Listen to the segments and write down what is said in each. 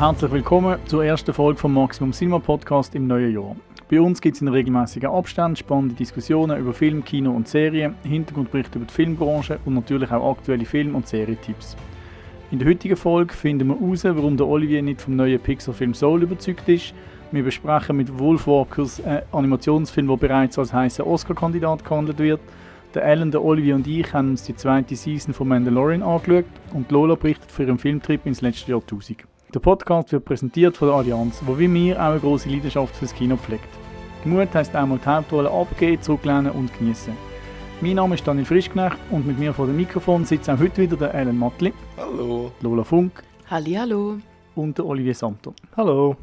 Herzlich willkommen zur ersten Folge vom Maximum Cinema Podcast im neuen Jahr. Bei uns gibt es in regelmäßigen Abständen spannende Diskussionen über Film, Kino und Serien, Hintergrundberichte über die Filmbranche und natürlich auch aktuelle Film- und Serietipps. In der heutigen Folge finden wir heraus, warum der Olivier nicht vom neuen Pixar-Film Soul überzeugt ist. Wir besprechen mit Wolfwalkers einen Animationsfilm, der bereits als heißer Oscar-Kandidat gehandelt wird. Der Alan, der Olivier und ich haben uns die zweite Season von Mandalorian angeschaut und Lola berichtet von ihrem Filmtrip ins letzte Jahrtausend. Der Podcast wird präsentiert von der Allianz, wo wie mir auch eine große Leidenschaft fürs Kino pflegt. Mut heisst einmal die Hauptrolle abgeben, zurücklehnen und genießen. Mein Name ist Daniel Frischknecht und mit mir vor dem Mikrofon sitzt auch heute wieder der Alan Matli. Hallo. Lola Funk. Hallo. Und der Olivier Santo. Hallo.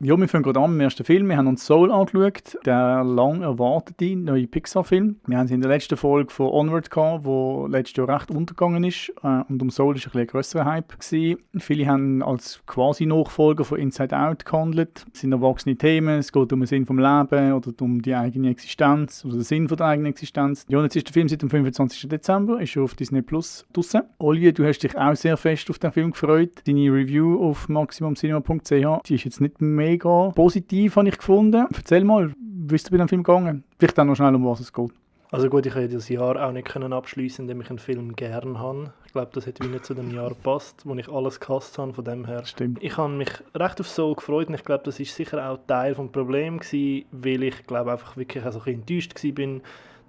Ja, wir fangen gerade an mit dem ersten Film. Wir haben uns Soul angeschaut, der lang erwartete neue Pixar-Film. Wir haben es in der letzten Folge von Onward gehabt, wo letztes Jahr recht untergegangen ist. Äh, und um Soul ist ein, ein grösserer Hype gewesen. Viele haben als quasi Nachfolger von Inside Out gehandelt. Es sind erwachsene Themen, es geht um den Sinn vom Leben oder um die eigene Existenz oder den Sinn der eigenen Existenz. Ja, und jetzt ist der Film seit dem 25. Dezember, ist auf Disney Plus draussen. Olivier, du hast dich auch sehr fest auf den Film gefreut. Deine Review auf maximumcinema.ch, die ist jetzt nicht mehr mega positiv, habe ich gefunden. Erzähl mal, wie ist es bei dem Film gegangen? Vielleicht auch noch schnell, um was es geht. Also gut, ich hätte das Jahr auch nicht können abschließen, indem ich einen Film gern habe. Ich glaube, das hätte wie nicht zu dem Jahr gepasst, wo ich alles gehasst habe von dem her. Stimmt. Ich habe mich recht auf Soul gefreut und ich glaube, das ist sicher auch Teil des Problems gewesen, weil ich glaube einfach wirklich also ein bisschen enttäuscht bin.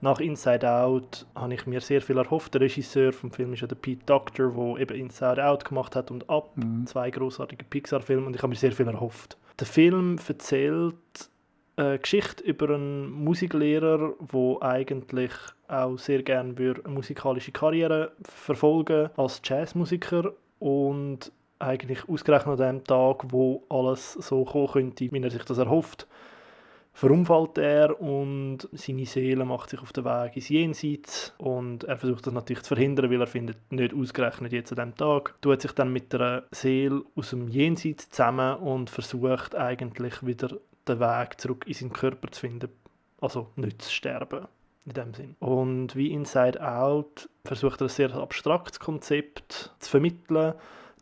Nach Inside Out habe ich mir sehr viel erhofft. Der Regisseur vom Film ist ja der Pete Doctor, der eben Inside Out gemacht hat und Up, mhm. zwei großartige Pixar-Filme und ich habe mir sehr viel erhofft. Der Film erzählt eine Geschichte über einen Musiklehrer, der eigentlich auch sehr gerne eine musikalische Karriere verfolgen als Jazzmusiker und eigentlich ausgerechnet an dem Tag, wo alles so kommen könnte, wie er sich das erhofft, verunfallt er und seine Seele macht sich auf den Weg ins Jenseits und er versucht das natürlich zu verhindern, weil er findet, nicht ausgerechnet jetzt an diesem Tag, tut sich dann mit der Seele aus dem Jenseits zusammen und versucht eigentlich wieder den Weg zurück in seinen Körper zu finden, also nicht zu sterben in dem Sinn. Und wie Inside Out versucht er ein sehr abstraktes Konzept zu vermitteln,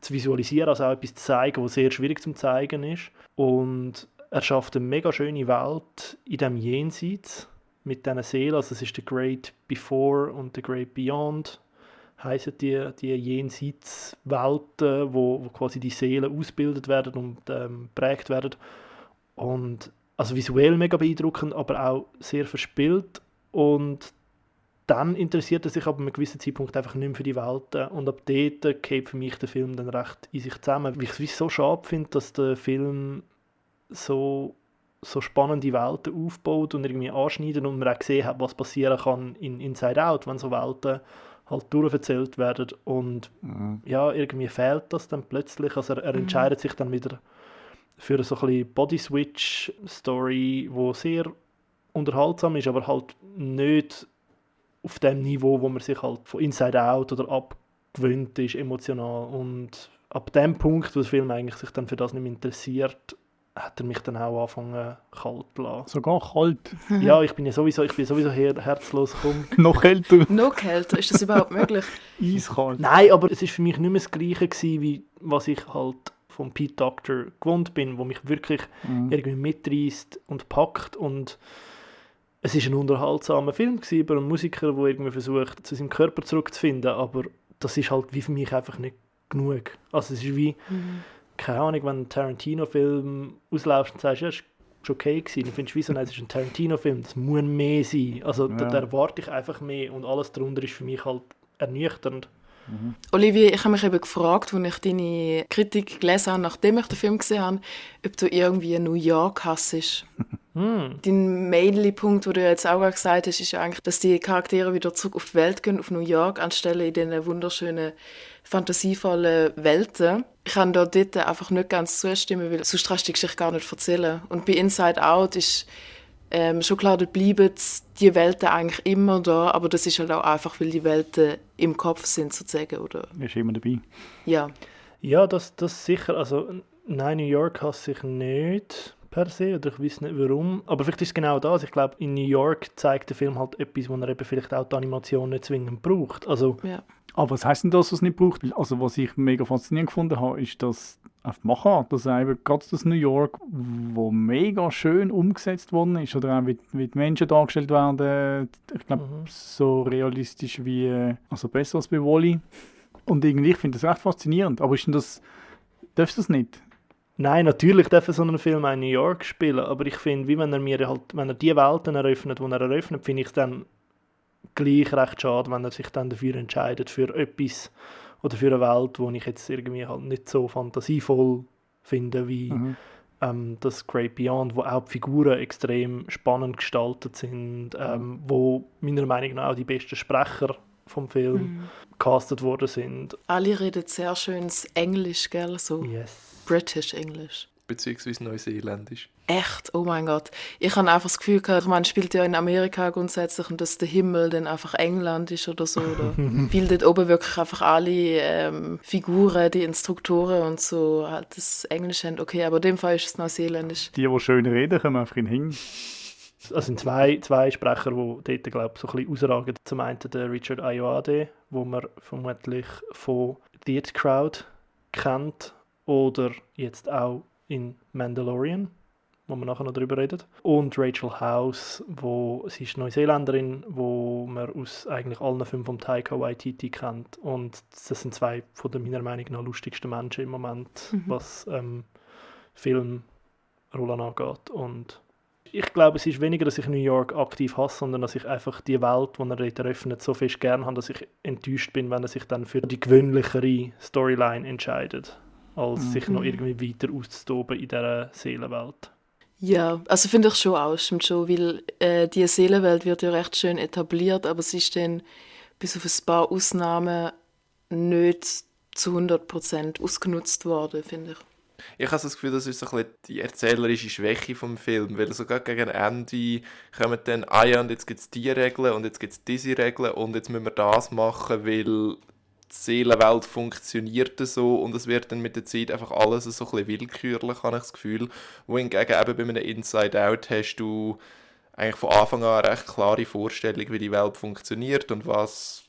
zu visualisieren, also auch etwas zu zeigen, was sehr schwierig zu zeigen ist. Und er schafft eine mega schöne Welt in dem Jenseits mit diesen Seelen. Also es ist der Great Before und der Great Beyond heißen die, die Jenseitswelten, wo, wo quasi die Seelen ausgebildet werden und ähm, prägt werden. Und also visuell mega beeindruckend, aber auch sehr verspielt. Und dann interessiert er sich aber an einem gewissen Zeitpunkt einfach nicht mehr für die Welten. Und ab dort geht für mich der Film dann recht in sich zusammen. Weil ich es so schade finde, dass der Film so, so spannende Welten aufbaut und irgendwie anschneiden und man auch gesehen hat, was passieren kann in Inside Out, wenn so Welten halt durcherzählt werden und mhm. ja, irgendwie fehlt das dann plötzlich, also er, er mhm. entscheidet sich dann wieder für so ein bisschen Body-Switch-Story, wo sehr unterhaltsam ist, aber halt nicht auf dem Niveau, wo man sich halt von Inside Out oder abgewöhnt ist, emotional und ab dem Punkt, wo der Film eigentlich sich dann für das nicht mehr interessiert, hat er mich dann auch angefangen kalt zu lassen. Sogar kalt? Ja, ich bin ja sowieso, ich bin sowieso her herzlos gekommen. Noch kälter? Noch kälter, ist das überhaupt möglich? Eiskalt? Nein, aber es ist für mich nicht mehr das Gleiche gewesen, wie was ich halt vom Pete Doctor gewohnt bin, wo mich wirklich mhm. irgendwie mitreißt und packt und es ist ein unterhaltsamer Film gewesen, über einen Musiker, der irgendwie versucht, zu seinem Körper zurückzufinden, aber das ist halt wie für mich einfach nicht genug. Also es ist wie... Mhm keine Ahnung, wenn ein Tarantino-Film ausläuft und sagst, ja, ist okay gewesen, dann findest du, wieso, nein, es ist ein Tarantino-Film, das muss mehr sein. Also ja. da, da, erwarte ich einfach mehr und alles darunter ist für mich halt ernüchternd. Mhm. Olivier, ich habe mich eben gefragt, als ich deine Kritik gelesen habe, nachdem ich den Film gesehen habe, ob du irgendwie New York hassest. Hm. Dein Mainly-Punkt, den du jetzt auch gesagt hast, ist ja eigentlich, dass die Charaktere wieder zurück auf die Welt gehen, auf New York, anstelle in diesen wunderschönen, fantasievollen Welten. Ich kann da dort einfach nicht ganz zustimmen, weil sonst kannst du die Geschichte gar nicht erzählen. Und bei Inside Out ist ähm, schon klar, dort bleiben die Welten eigentlich immer da, aber das ist halt auch einfach, weil die Welten im Kopf sind, sozusagen, oder? Ist immer dabei. Ja. Ja, das, das sicher, also nein, New York hasse ich nicht per se oder ich weiß nicht warum. Aber vielleicht ist es genau das. Ich glaube, in New York zeigt der Film halt etwas, wo er eben vielleicht auch die Animation nicht zwingend braucht. Also, Ja. Aber was heisst denn das, was es nicht braucht? Also was ich mega faszinierend gefunden habe, ist, dass auf die Machart, dass eben gerade das New York, wo mega schön umgesetzt worden ist, oder auch wie, wie die Menschen dargestellt werden, ich glaube, Mhm. so realistisch wie, also besser als bei Wally. Und irgendwie, ich finde das recht faszinierend. Aber ist denn das, darfst du das nicht? Nein, natürlich darf so ein Film auch in New York spielen, aber ich finde, wie wenn er mir halt, wenn er die Welten eröffnet, die er eröffnet, finde ich es dann gleich recht schade, wenn er sich dann dafür entscheidet, für etwas oder für eine Welt, wo ich jetzt irgendwie halt nicht so fantasievoll finde, wie Mhm. ähm, das Great Beyond, wo auch die Figuren extrem spannend gestaltet sind, ähm, wo meiner Meinung nach auch die besten Sprecher vom Film Mhm. castet worden sind. Alle reden sehr schönes Englisch, gell? So Yes. British English. Beziehungsweise Neuseeländisch. Echt? Oh mein Gott. Ich habe einfach das Gefühl gehabt, man spielt ja in Amerika grundsätzlich und dass der Himmel dann einfach England ist oder so. Oder weil dort oben wirklich einfach alle ähm, Figuren, die Instruktoren und so halt das Englisch haben. Okay, aber in dem Fall ist es Neuseeländisch. Die, die schön reden, kommen einfach in den Hing. Es sind zwei, zwei Sprecher, die dort, glaube ich, so ein bisschen ausragen. Zum einen der Richard Ayoade, wo man vermutlich von The It Crowd kennt oder jetzt auch in Mandalorian, wo wir nachher noch drüber reden. Und Rachel House, wo sie ist Neuseeländerin, wo man aus eigentlich allen fünf vom Taika Waititi kennt. Und das sind zwei von den meiner Meinung nach lustigsten Menschen im Moment, was ähm, Filmrollen angeht. Und ich glaube, es ist weniger, dass ich New York aktiv hasse, sondern dass ich einfach die Welt, die er dort eröffnet, so fest gern habe, dass ich enttäuscht bin, wenn er sich dann für die gewöhnlichere Storyline entscheidet, als sich noch irgendwie weiter auszutoben in dieser Seelenwelt. Ja, also finde ich schon auch, stimmt schon, weil äh, die Seelenwelt wird ja recht schön etabliert, aber sie ist dann bis auf ein paar Ausnahmen nicht zu 100% ausgenutzt worden, finde ich. Ich habe das Gefühl, das ist so ein bisschen die erzählerische Schwäche vom Film, weil sogar gegen Ende kommen dann, ah ja, und jetzt gibt es diese Regeln und jetzt gibt es diese Regeln und jetzt müssen wir das machen, weil Seelenwelt funktioniert so und es wird dann mit der Zeit einfach alles so ein bisschen willkürlich, habe ich das Gefühl. Wohingegen eben bei einem Inside-Out hast du eigentlich von Anfang an eine recht klare Vorstellung, wie die Welt funktioniert und was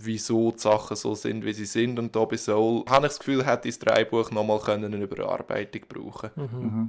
wieso die Sachen so sind, wie sie sind. Und da bei Soul habe ich das Gefühl, hätte das Drehbuch nochmal eine Überarbeitung brauchen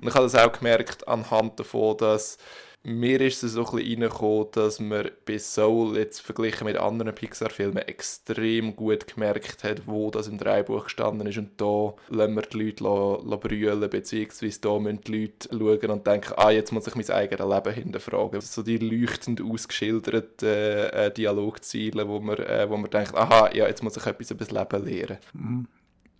Und ich habe das auch gemerkt anhand davon, dass mir ist es so ein bisschen reingekommen, dass man bei Soul jetzt verglichen mit anderen Pixar-Filmen extrem gut gemerkt hat, wo das im Drehbuch gestanden ist. Und da lassen wir die Leute brüllen, beziehungsweise da müssen die Leute schauen und denken, ah, jetzt muss ich mein eigenes Leben hinterfragen. So die leuchtend ausgeschilderten äh, Dialogziele, wo man, äh, wo man denkt, aha, ja, jetzt muss ich etwas über das Leben lernen.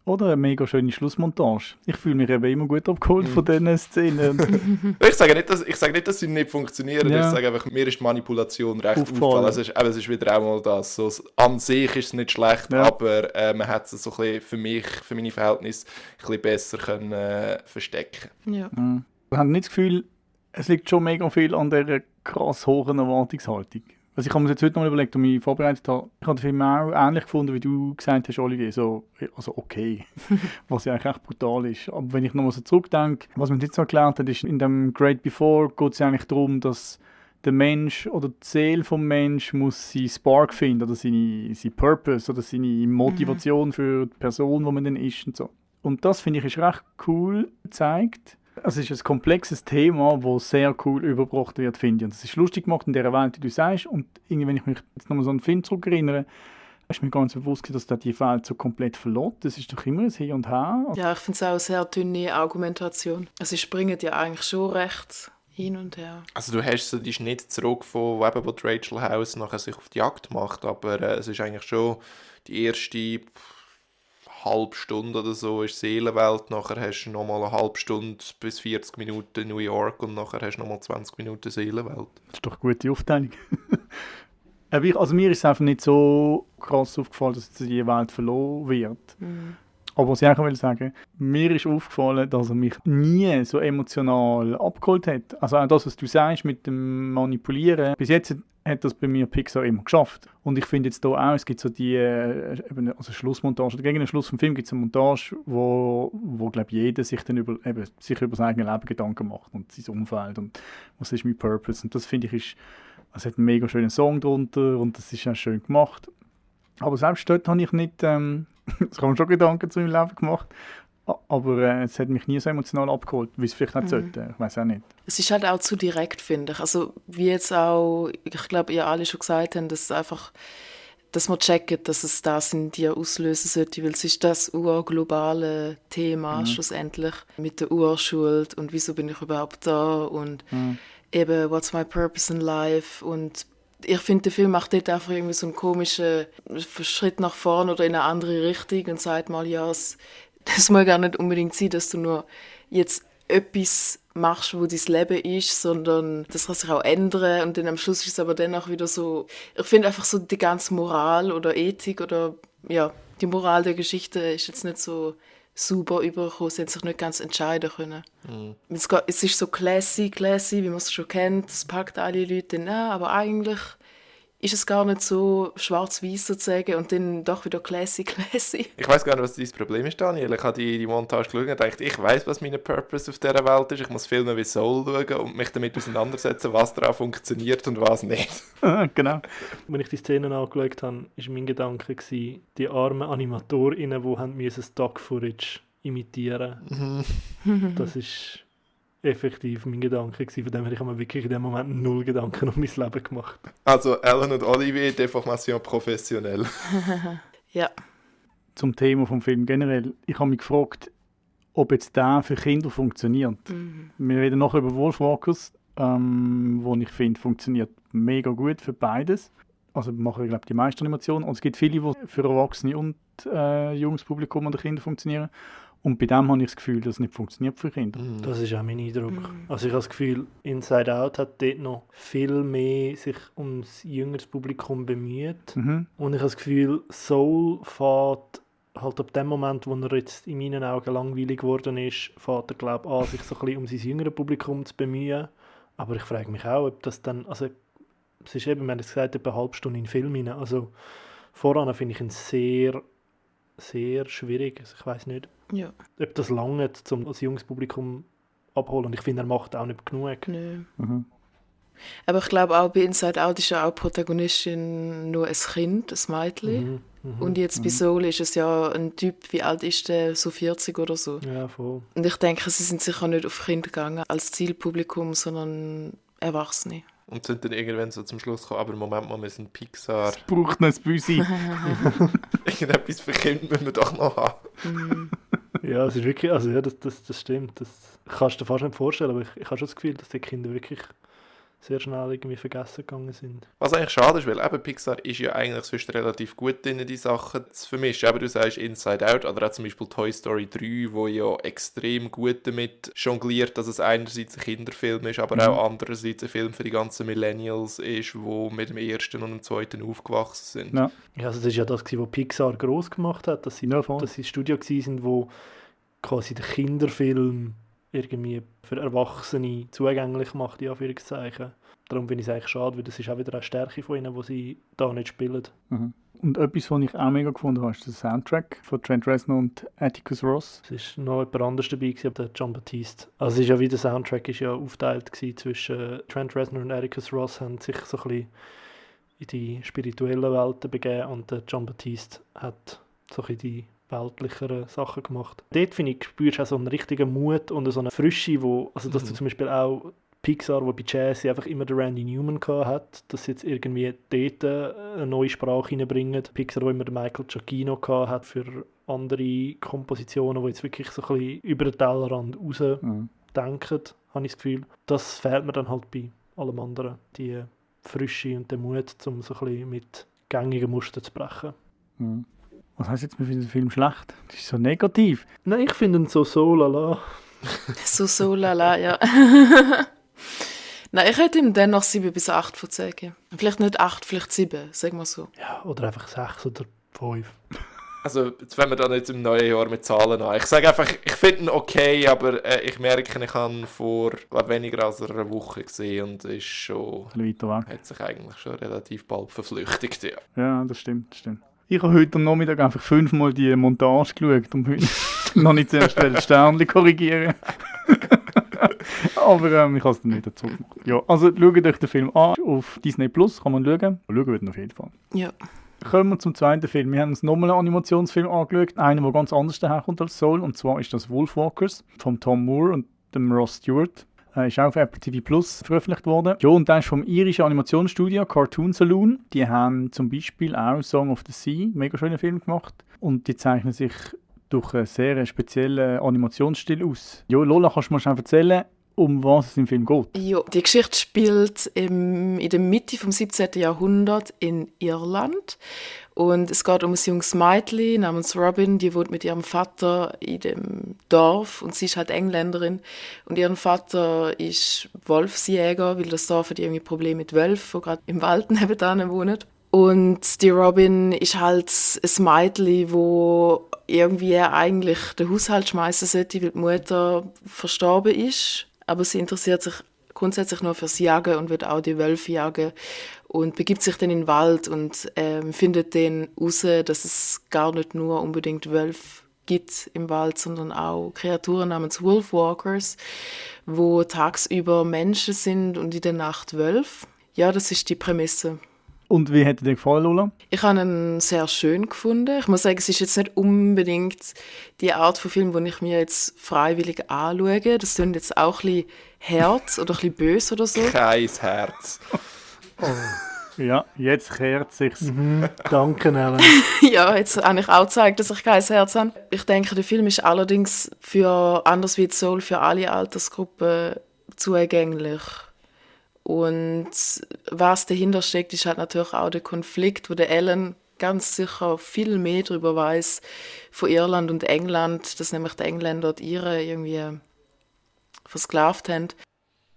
Oder eine mega schöne Schlussmontage. Ich fühle mich eben immer gut abgeholt von diesen Szenen. Ich sage nicht, dass, ich sage nicht, dass sie nicht funktionieren. Ja. Ich sage einfach, mir ist die Manipulation recht Aufgefallen. Es ist, eben, es ist wieder auch mal das. So, an sich ist es nicht schlecht, Ja. aber äh, man hat es so ein bisschen für mich, für meine Verhältnisse, ein bisschen besser können, äh, verstecken Ja. Ich habe nicht das Gefühl, es liegt schon mega viel an dieser krass hohen Erwartungshaltung. Also ich habe mir jetzt heute noch mal überlegt und mich vorbereitet habe, ich habe den Film auch ähnlich gefunden, wie du gesagt hast, Olivier, so, also okay, was ja eigentlich echt brutal ist. Aber wenn ich noch mal so zurückdenke, was man jetzt so erklärt hat, ist, in dem Great Before geht es eigentlich darum, dass der Mensch oder die Seele vom Mensch muss seinen Spark finden oder seine, seine Purpose oder seine Motivation für die Person, wo man dann ist und so. Und das finde ich ist recht cool gezeigt. Es ist ein komplexes Thema, das sehr cool übergebracht wird, finde ich. Und es ist lustig gemacht in der Welt, die du sagst. Und irgendwie, wenn ich mich jetzt nochmal so an den Film zurückerinnere, ist mir ganz bewusst, dass der die Welt so komplett verlässt. Das ist doch immer ein Hin und Her. Ja, ich finde es auch eine sehr dünne Argumentation. Also sie springen ja eigentlich schon recht hin und her. Also du hast so die Schnitt zurück von eben, wo Rachel House nachher sich auf die Jagd macht, aber äh, es ist eigentlich schon die erste halbe Stunde oder so ist Seelenwelt, nachher hast du nochmal eine halbe Stunde bis 40 Minuten New York und nachher hast du nochmal 20 Minuten Seelenwelt. Das ist doch eine gute Aufteilung. Aber ich, also mir ist es einfach nicht so krass aufgefallen, dass jetzt die Welt verloren wird. Mhm. Aber was ich auch will sagen, mir ist aufgefallen, dass er mich nie so emotional abgeholt hat. Also auch das, was du sagst mit dem Manipulieren. Bis jetzt hat das bei mir Pixar immer geschafft. Und ich finde jetzt hier auch, es gibt so die äh, also Schlussmontage, gegen den Schluss vom Film gibt es eine Montage, wo, wo glaube jeder sich dann über, eben, sich über sein eigenes Leben Gedanken macht und sein Umfeld und was ist mein Purpose. Und das finde ich ist, es hat einen mega schönen Song drunter und das ist auch schön gemacht. Aber selbst dort habe ich nicht, ähm, es haben schon Gedanken zu meinem Leben gemacht, aber äh, es hat mich nie so emotional abgeholt, wie es vielleicht nicht mhm. sollte. Ich weiß auch nicht. Es ist halt auch zu direkt, finde ich. Also wie jetzt auch, ich glaube, ihr alle schon gesagt habt, dass einfach dass man checkt, dass es das in dir auslösen sollte, weil es ist das urglobale Thema mhm. schlussendlich mit der Urschuld und wieso bin ich überhaupt da und mhm. eben what's my purpose in life und ich finde, der Film macht dort einfach irgendwie so einen komischen Schritt nach vorne oder in eine andere Richtung und sagt mal, ja, es, das muss gar nicht unbedingt sein, dass du nur jetzt etwas machst, wo dein Leben ist, sondern das kann sich auch ändern und dann am Schluss ist es aber dann auch wieder so, ich finde einfach so die ganze Moral oder Ethik oder ja, die Moral der Geschichte ist jetzt nicht so super übergekommen, sie hat sich nicht ganz entscheiden können. Mhm. Es, ist so classy, classy, wie man es schon kennt, es packt alle Leute an, aber eigentlich ist es gar nicht so schwarz-weiß sozusagen und dann doch wieder classy, classy. Ich weiß gar nicht, was dein Problem ist, Daniel. Ich habe die, die Montage geschaut und dachte, ich weiß, was mein Purpose auf dieser Welt ist. Ich muss Filme wie Soul schauen und mich damit auseinandersetzen, was daran funktioniert und was nicht. genau. Wenn ich die Szenen angeschaut habe, war mein Gedanke, gewesen, die armen Animatorinnen, die Stock-Footage imitieren mussten. das ist effektiv mein Gedanke gewesen. Von dem her, ich habe mir wirklich in dem Moment null Gedanken um mein Leben gemacht. Also Ellen und Olivier, Deformation professionell. ja. Zum Thema vom Film generell. Ich habe mich gefragt, ob jetzt der für Kinder funktioniert. Mhm. Wir reden noch über Wolfwalkers, ähm, wo ich finde, funktioniert mega gut für beides. Also machen wir, glaube die meisten Animationen. Und es gibt viele, die für Erwachsene und äh, junges Publikum und Kinder funktionieren. Und bei dem habe ich das Gefühl, dass es nicht funktioniert für Kinder. Mhm. Das ist auch mein Eindruck. Mhm. Also ich habe das Gefühl, Inside Out hat dort noch viel mehr sich ums jüngeres Publikum bemüht. Mhm. Und ich habe das Gefühl, Soul fährt halt ab dem Moment, wo er jetzt in meinen Augen langweilig geworden ist, fährt er, glaube ich, an, sich so ein bisschen um sein jüngeres Publikum zu bemühen. Aber ich frage mich auch, ob das dann, also es ist eben, wir haben es gesagt, etwa eine halbe Stunde in den Film rein. Also voran finde ich ihn sehr, sehr schwierig. Also ich weiß nicht, ja. Ob das lange um das junges Publikum abholen. Und ich finde, er macht auch nicht genug. Nö. Mhm. Aber ich glaube auch bei Inside Out ist ja auch Protagonistin nur ein Kind, ein Mädchen. Mhm. Mhm. Und jetzt bei mhm. Soul ist es ja ein Typ, wie alt ist der? So 40 oder so. Ja, voll. Und ich denke, sie sind sicher nicht auf Kinder gegangen als Zielpublikum, sondern Erwachsene. Und sind dann irgendwann so zum Schluss gekommen, aber Moment mal, wir sind Pixar. Es braucht noch ein Büsi. Irgendetwas für Kinder müssen wir doch noch haben. Mhm. Ja, es ist wirklich, also ja, das, das, das stimmt. Das kannst du dir fast nicht vorstellen, aber ich, ich habe schon das Gefühl, dass die Kinder wirklich sehr schnell irgendwie vergessen gegangen sind. Was eigentlich schade ist, weil eben Pixar ist ja eigentlich sonst relativ gut drin, die Sachen zu vermischen. Aber du sagst Inside Out oder auch zum Beispiel Toy Story 3, wo ja extrem gut damit jongliert, dass es einerseits ein Kinderfilm ist, aber mhm. auch andererseits ein Film für die ganzen Millennials ist, wo mit dem ersten und dem zweiten aufgewachsen sind. Ja, ja also das ist ja das, was Pixar groß gemacht hat, dass sie, ja, dass sie Studio waren, wo quasi der Kinderfilm irgendwie für Erwachsene zugänglich macht, in Anführungszeichen. Darum finde ich es eigentlich schade, weil das ist auch wieder eine Stärke von ihnen, die sie da nicht spielen. Mhm. Und etwas, was ich auch mega gefunden habe, ist der Soundtrack von Trent Reznor und Atticus Ross. Es war noch jemand anderes dabei, gewesen, der John Baptiste. Also es ist ja wie der Soundtrack ist ja aufgeteilt zwischen Trent Reznor und Atticus Ross, haben sich so ein bisschen in die spirituellen Welten begeben und der John Baptiste hat so ein bisschen die weltlichere Sachen gemacht. Dort, finde ich, spürst du auch so einen richtigen Mut und so eine Frische, wo, also dass mhm. du zum Beispiel auch Pixar, wo bei Jazz einfach immer der Randy Newman hat, dass sie jetzt irgendwie dort eine neue Sprache reinbringen. Pixar, wo immer der Michael Giacchino hat für andere Kompositionen, die jetzt wirklich so ein bisschen über den Tellerrand raus mhm. denken, habe ich das Gefühl. Das fehlt mir dann halt bei allem anderen. Die Frische und der Mut, um so ein bisschen mit gängigen Mustern zu brechen. Mhm. Was heißt jetzt, wir finden den Film schlecht? Das ist so negativ. Nein, ich finde ihn so so lala. so so lala, ja. Nein, ich hätte ihm dann noch 7 bis 8 von 10 Vielleicht nicht 8, vielleicht 7, sagen wir so. Ja, oder einfach 6 oder 5. Also, jetzt fangen wir dann jetzt im neuen Jahr mit Zahlen an. Ich sage einfach, ich finde ihn okay, aber äh, ich merke, ich habe vor glaub, weniger als einer Woche gesehen und ist schon. Ein weiter weg. Hat sich eigentlich schon relativ bald verflüchtigt, ja. Ja, das stimmt, das stimmt. Ich habe heute am Nachmittag einfach fünfmal die Montage geschaut und heute noch nicht zuerst das Sternchen korrigieren. Aber ähm, ich habe es dann wieder zurückgemacht. Ja, also schaut euch den Film an. Auf Disney Plus kann man schauen. Schauen wird auf jeden Fall. Ja. Kommen wir zum zweiten Film. Wir haben uns nochmal einen Animationsfilm angeschaut. Einen, der ganz anders daherkommt als Soul. Und zwar ist das Wolfwalkers von Tom Moore und dem Ross Stewart. Er ist auch auf Apple TV Plus veröffentlicht worden. Ja, und der ist vom irischen Animationsstudio Cartoon Saloon. Die haben zum Beispiel auch Song of the Sea, mega schönen Film gemacht. Und die zeichnen sich durch einen sehr speziellen Animationsstil aus. Ja, Lola, kannst du mir schon erzählen, um was es im Film geht? Ja, die Geschichte spielt im, in der Mitte vom 17. Jahrhundert in Irland. Und es geht um ein junges Mädchen namens Robin, die wohnt mit ihrem Vater in dem Dorf und sie ist halt Engländerin. Und ihren Vater ist Wolfsjäger, weil das Dorf hat irgendwie Probleme mit Wölfen, die gerade im Wald nebenan wohnen. Und die Robin ist halt ein Mädchen, wo irgendwie eigentlich den Haushalt schmeißen sollte, weil die Mutter verstorben ist. Aber sie interessiert sich grundsätzlich nur fürs Jagen und wird auch die Wölfe jagen und begibt sich dann in den Wald und ähm, findet dann heraus, dass es gar nicht nur unbedingt Wölfe gibt im Wald, sondern auch Kreaturen namens Wolfwalkers, wo tagsüber Menschen sind und in der Nacht Wölfe. Ja, das ist die Prämisse. Und wie hat dir gefallen, Lola? Ich habe ihn sehr schön gefunden. Ich muss sagen, es ist jetzt nicht unbedingt die Art von Film, den ich mir jetzt freiwillig anschaue. Das klingt jetzt auch ein bisschen Herz oder ein bisschen böse oder so. Kein Herz. Oh. Ja, jetzt kehrt sich's. Mhm. Danke, Ellen. ja, jetzt habe ich auch gezeigt, dass ich kein Herz habe. Ich denke, der Film ist allerdings für, anders wie Soul, für alle Altersgruppen zugänglich. Und was dahinter steckt, ist halt natürlich auch der Konflikt, wo der Ellen ganz sicher viel mehr darüber weiß von Irland und England, dass nämlich die Engländer die Iren irgendwie versklavt haben.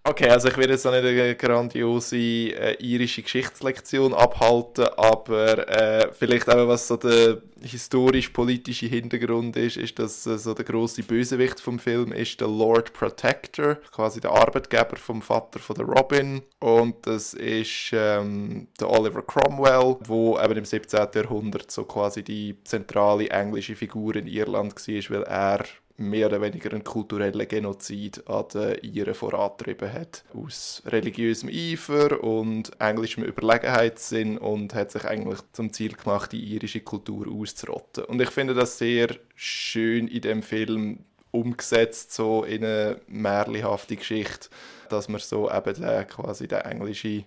Okay, also ich werde jetzt auch nicht eine grandiose äh, irische Geschichtslektion abhalten, aber äh, vielleicht auch was so der historisch-politische Hintergrund ist, ist, dass äh, so der große Bösewicht vom Film ist der Lord Protector, quasi der Arbeitgeber vom Vater von der Robin und das ist ähm, der Oliver Cromwell, wo eben im 17. Jahrhundert so quasi die zentrale englische Figur in Irland war, weil er mehr oder weniger einen kulturellen Genozid an den Iren vorantrieben hat. Aus religiösem Eifer und englischem Überlegenheitssinn und hat sich eigentlich zum Ziel gemacht, die irische Kultur auszurotten. Und ich finde das sehr schön in dem Film umgesetzt, so in eine märchenhafte Geschichte, dass man so eben den, quasi den englischen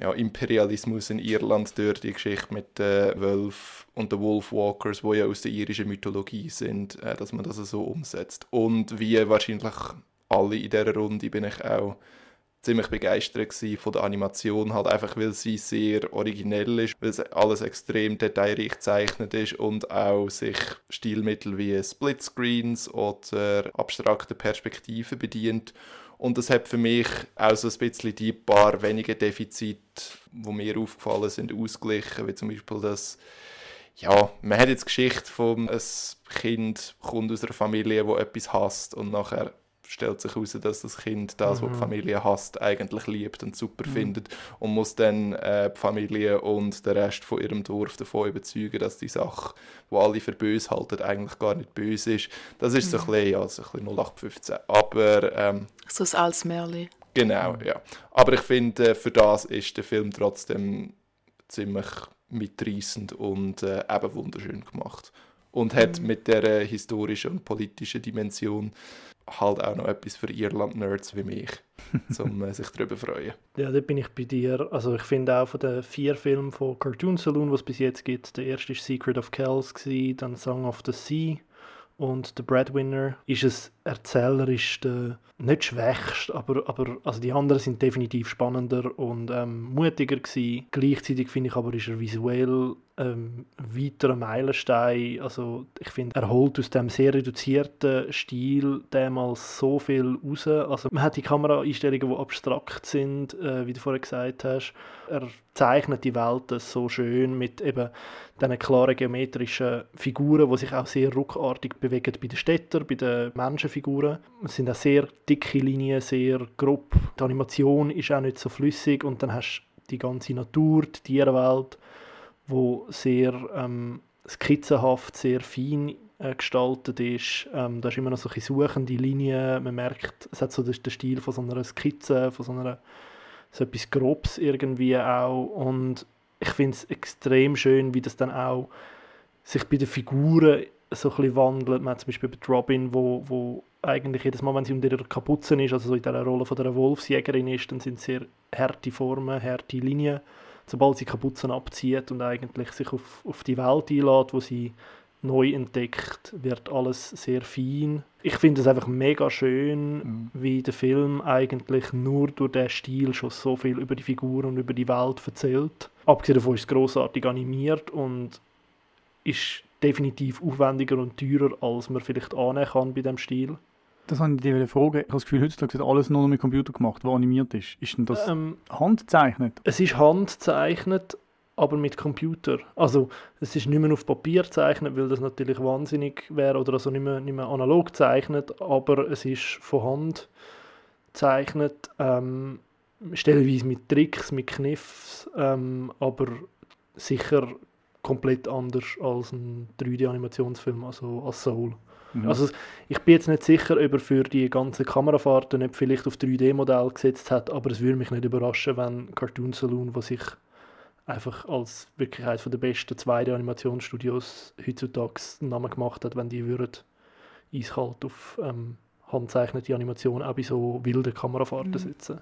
ja, Imperialismus in Irland durch die Geschichte mit den Wölfen und den Wolfwalkers, die ja aus der irischen Mythologie sind, äh, dass man das so umsetzt. Und wie wahrscheinlich alle in dieser Runde bin ich auch ziemlich begeistert von der Animation, halt einfach weil sie sehr originell ist, weil alles extrem detailreich gezeichnet ist und auch sich Stilmittel wie Splitscreens oder abstrakte Perspektiven bedient und das hat für mich auch so ein bisschen die paar wenige Defizite, die mir aufgefallen sind, ausgeglichen. Wie zum Beispiel das, ja, man hat jetzt die Geschichte von einem Kind kommt aus einer Familie, wo etwas hasst und nachher stellt sich heraus, dass das Kind das, mhm. was die Familie hasst, eigentlich liebt und super mhm. findet und muss dann äh, die Familie und den Rest von ihrem Dorf davon überzeugen, dass die Sache, wo alle für böse halten, eigentlich gar nicht böse ist. Das ist mhm. so ein bisschen, ja, so ein bisschen 0815. Aber... Ähm, so ein altes Märchen. Genau, ja. Aber ich finde, äh, für das ist der Film trotzdem ziemlich mitreißend und äh, eben wunderschön gemacht. Und hat mhm. mit der historischen und politischen Dimension halt auch noch etwas für Irland-Nerds wie mich, um äh, sich darüber zu freuen. Ja, da bin ich bei dir. Also ich finde auch von den vier Filmen von Cartoon Saloon, was es bis jetzt gibt, der erste war Secret of Kells, dann Song of the Sea und The Breadwinner ist es erzählerisch der, nicht schwächst, aber, aber also die anderen sind definitiv spannender und ähm, mutiger gewesen. Gleichzeitig finde ich aber, ist er visuell ein weiterer Meilenstein. Also ich finde, er holt aus dem sehr reduzierten Stil damals so viel raus. Also man hat die Kameraeinstellungen, die abstrakt sind, äh, wie du vorher gesagt hast. Er zeichnet die Welt so schön mit eben diesen klaren geometrischen Figuren, die sich auch sehr ruckartig bewegen bei den Städtern, bei den Menschenfiguren. Es sind auch sehr dicke Linien, sehr grob. Die Animation ist auch nicht so flüssig und dann hast du die ganze Natur, die Tierwelt, wo sehr ähm, skizzenhaft, sehr fein äh, gestaltet ist. Ähm, da ist immer noch so ein suchende Linien. Man merkt, es hat so den, den Stil von so einer Skizze, von so einer so etwas Grobes irgendwie auch. Und ich finde es extrem schön, wie das dann auch sich bei den Figuren so ein bisschen wandelt. Man hat zum Beispiel bei Robin, wo, wo eigentlich jedes Mal, wenn sie unter ihrer Kapuze ist, also so in dieser Rolle von der Wolfsjägerin ist, dann sind sehr harte Formen, harte Linien. Sobald sie Kapuzen abzieht und eigentlich sich auf, auf die Welt einlädt, wo sie neu entdeckt, wird alles sehr fein. Ich finde es einfach mega schön, mhm. wie der Film eigentlich nur durch den Stil schon so viel über die Figuren und über die Welt erzählt. Abgesehen davon ist es grossartig animiert und ist definitiv aufwendiger und teurer, als man vielleicht annehmen kann bei dem Stil. Das wollte ich dir fragen. Ich habe das Gefühl, heutzutage wird alles nur noch mit Computer gemacht, was animiert ist. Ist denn das ähm, handgezeichnet? Es ist handgezeichnet, aber mit Computer. Also es ist nicht mehr auf Papier gezeichnet, weil das natürlich wahnsinnig wäre, oder also nicht mehr, nicht mehr analog gezeichnet, aber es ist von Hand gezeichnet, ähm, stellenweise mit Tricks, mit Kniffs, ähm, aber sicher komplett anders als ein 3D-Animationsfilm, also als Soul. Mhm. Also ich bin jetzt nicht sicher, ob er für die ganzen Kamerafahrten nicht vielleicht auf 3D-Modell gesetzt hat, aber es würde mich nicht überraschen, wenn Cartoon Saloon, was sich einfach als wirklich eines der besten 2D-Animationsstudios heutzutage einen Namen gemacht hat, wenn die würden eiskalt auf ähm, handzeichnete Animation auch bei so wilden Kamerafahrten mhm. sitzen.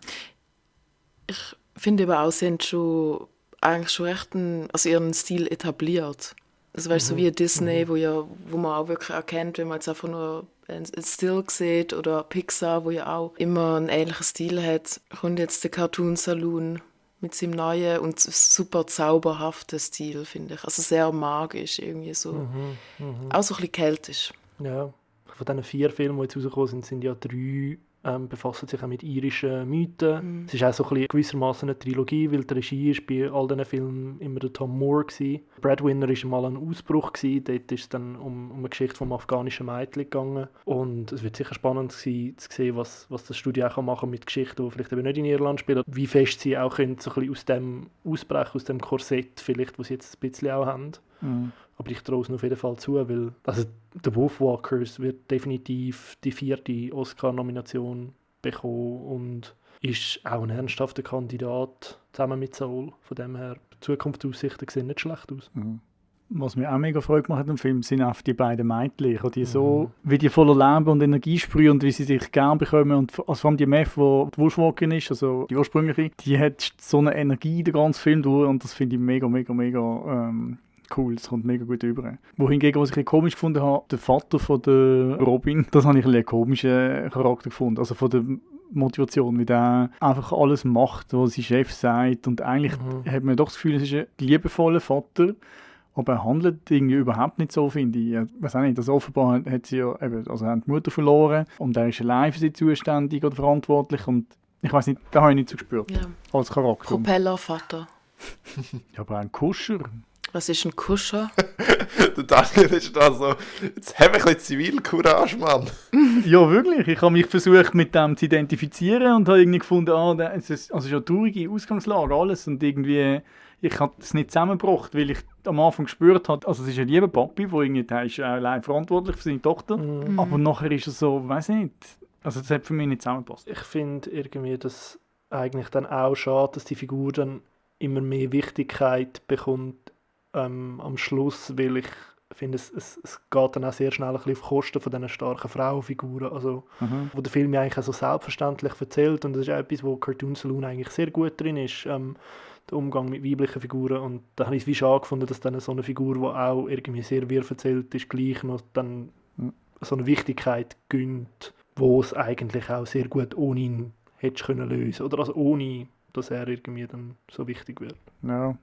Ich finde aber auch, sie haben schon eigentlich schon recht einen, also ihren Stil etabliert. Also weißt, mhm. so wie Disney, mhm. wo, ja, wo man auch wirklich erkennt, wenn man jetzt einfach nur ein Still sieht oder Pixar, wo ja auch immer einen ähnlichen Stil hat, kommt jetzt der Cartoon Saloon mit seinem neuen und super zauberhaften Stil, finde ich. Also sehr magisch, irgendwie so. Mhm, mh. Auch so ein bisschen keltisch. Ja, von diesen vier Filmen, die jetzt rausgekommen sind, sind ja drei ähm, befassen sich auch mit irischen Mythen. Mhm. Es ist auch so ein bisschen gewissermaßen eine Trilogie, weil die Regie ist bei all diesen Filmen immer der Tom Moore gewesen. Breadwinner war mal ein Ausbruch gewesen. Dort ist es dann um, um eine Geschichte vom afghanischen Mädchen gegangen. Und es wird sicher spannend sein, zu sehen, was, was das Studio auch machen kann mit Geschichten, die vielleicht eben nicht in Irland spielen. Wie fest sie auch können, so ein bisschen aus dem ausbrechen, aus dem Korsett vielleicht, was sie jetzt ein bisschen auch haben. Mhm. Aber ich traue es auf jeden Fall zu, weil also The Wolfwalkers wird definitiv die vierte Oscar-Nomination bekommen und ist auch ein ernsthafter Kandidat zusammen mit Soul. Von dem her, die Zukunftsaussichten sehen nicht schlecht aus. Mhm. Was mir auch mega Freude gemacht hat im Film, sind auch die beiden Mädchen, die mhm. so, wie die voller Leben und Energie sprühen und wie sie sich gern bekommen. Und also vor allem die Meth, die die Wuschwalkerin ist, also die ursprüngliche, die hat so eine Energie den ganzen Film durch und das finde ich mega, mega, mega ähm, cool, das kommt mega gut rüber. Wohingegen, was ich ein komisch gefunden habe, der Vater von der Robin, das habe ich einen komischen Charakter gefunden. Also von der Motivation, wie der einfach alles macht, was sein Chef sagt. Und eigentlich mhm. hat man doch das Gefühl, es ist ein liebevoller Vater, aber er handelt irgendwie überhaupt nicht so, finde ich. Ich weiß auch nicht, also offenbar hat sie ja eben, also hat die Mutter verloren und er ist allein für sie zuständig oder verantwortlich und ich weiß nicht, da habe ich nicht so gespürt ja. als Charakter. Propellervater. ja, aber ein Kuscher. Was ist ein Kuscher? der Daniel ist da so, jetzt habe ich ein bisschen Zivilcourage, Mann. ja, wirklich. Ich habe mich versucht, mit dem zu identifizieren und habe irgendwie gefunden, ah, das ist also schon eine traurige Ausgangslage, alles. Und irgendwie, ich habe es nicht zusammengebracht, weil ich am Anfang gespürt habe, also es ist ein lieber Papi, der irgendwie, der ist allein verantwortlich für seine Tochter. Mhm. Aber nachher ist er so, weiß nicht, also das hat für mich nicht zusammengepasst. Ich finde irgendwie, dass eigentlich dann auch schade, dass die Figur dann immer mehr Wichtigkeit bekommt ähm, am Schluss, weil ich finde, es, es, es, geht dann auch sehr schnell ein bisschen auf Kosten von diesen starken Frauenfiguren, also mhm. wo der Film ja eigentlich auch so selbstverständlich erzählt und das ist auch etwas, wo Cartoon Saloon eigentlich sehr gut drin ist, ähm, der Umgang mit weiblichen Figuren und da habe ich es wie schade gefunden, dass dann so eine Figur, die auch irgendwie sehr wirr erzählt ist, gleich noch dann mhm. so eine Wichtigkeit gönnt, wo es eigentlich auch sehr gut ohne ihn hätte können lösen oder also ohne, dass er irgendwie dann so wichtig wird. Ja.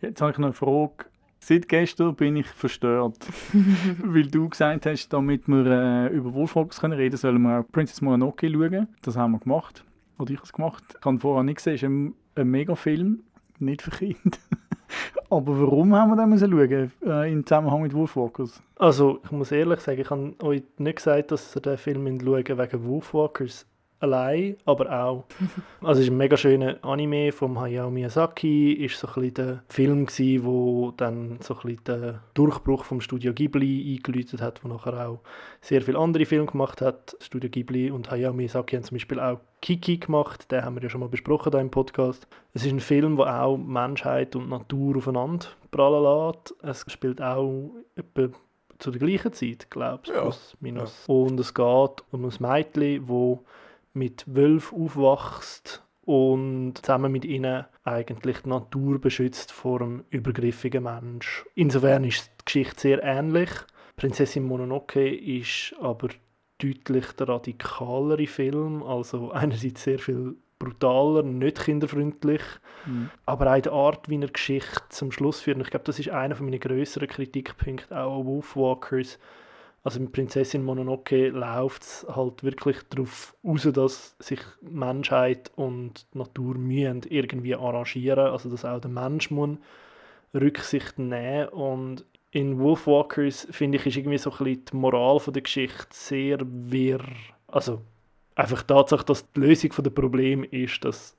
Jetzt habe ich noch eine Frage. Seit gestern bin ich verstört. Weil du gesagt hast, damit wir äh, über Wolfwalkers reden können, sollen wir auch Princess Mononoke schauen. Das haben wir gemacht. Oder ich habe es gemacht. Ich habe vorher nicht gesehen, es ist ein, ein Mega-Film. Nicht für Kinder. Aber warum haben wir den müssen schauen äh, im Zusammenhang mit Wolfwalkers? Also, ich muss ehrlich sagen, ich habe euch nicht gesagt, dass ihr den Film schauen wegen Wolfwalkers allein, aber auch. Also es ist ein mega schöner Anime von Hayao Miyazaki, ist so ein bisschen der Film gewesen, wo dann so ein bisschen den Durchbruch vom Studio Ghibli eingeläutet hat, wo nachher auch sehr viele andere Filme gemacht hat. Studio Ghibli und Hayao Miyazaki haben zum Beispiel auch Kiki gemacht, den haben wir ja schon mal besprochen da im Podcast. Es ist ein Film, wo auch Menschheit und Natur aufeinander prallen lässt. Es spielt auch etwa zu der gleichen Zeit, glaube ich, ja. minus. Ja. Und es geht um ein Mädchen, wo mit Wölfen aufwachst und zusammen mit ihnen eigentlich die Natur beschützt vor dem übergriffigen Mensch. Insofern ist die Geschichte sehr ähnlich. Prinzessin Mononoke ist aber deutlich der radikalere Film, also einerseits sehr viel brutaler, nicht kinderfreundlich, mhm. aber auch die Art, wie er Geschichte zum Schluss führt. Ich glaube, das ist einer meiner größeren Kritikpunkte auch an Wolfwalkers, also mit Prinzessin Mononoke läuft es halt wirklich darauf aus, dass sich Menschheit und Natur mühen irgendwie arrangieren, also dass auch der Mensch muss Rücksicht nehmen und in Wolfwalkers finde ich ist irgendwie so ein bisschen die Moral von der Geschichte sehr wirr. Also einfach die Tatsache, dass die Lösung von der Problem ist, dass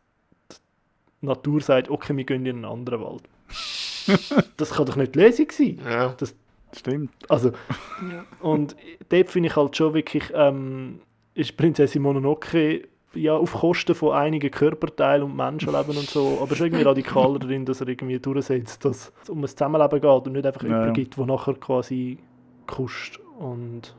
die Natur sagt, okay, wir gehen in einen anderen Wald. das kann doch nicht die Lösung sein. Ja. Das, Stimmt. Also, ja. und dort finde ich halt schon wirklich, ähm, ist Prinzessin Mononoke ja, auf Kosten von einigen Körperteilen und Menschenleben und so, aber schon irgendwie radikaler darin, dass er irgendwie durchsetzt, dass es um ein Zusammenleben geht und nicht einfach ja, jemanden gibt, der nachher quasi kuscht. Und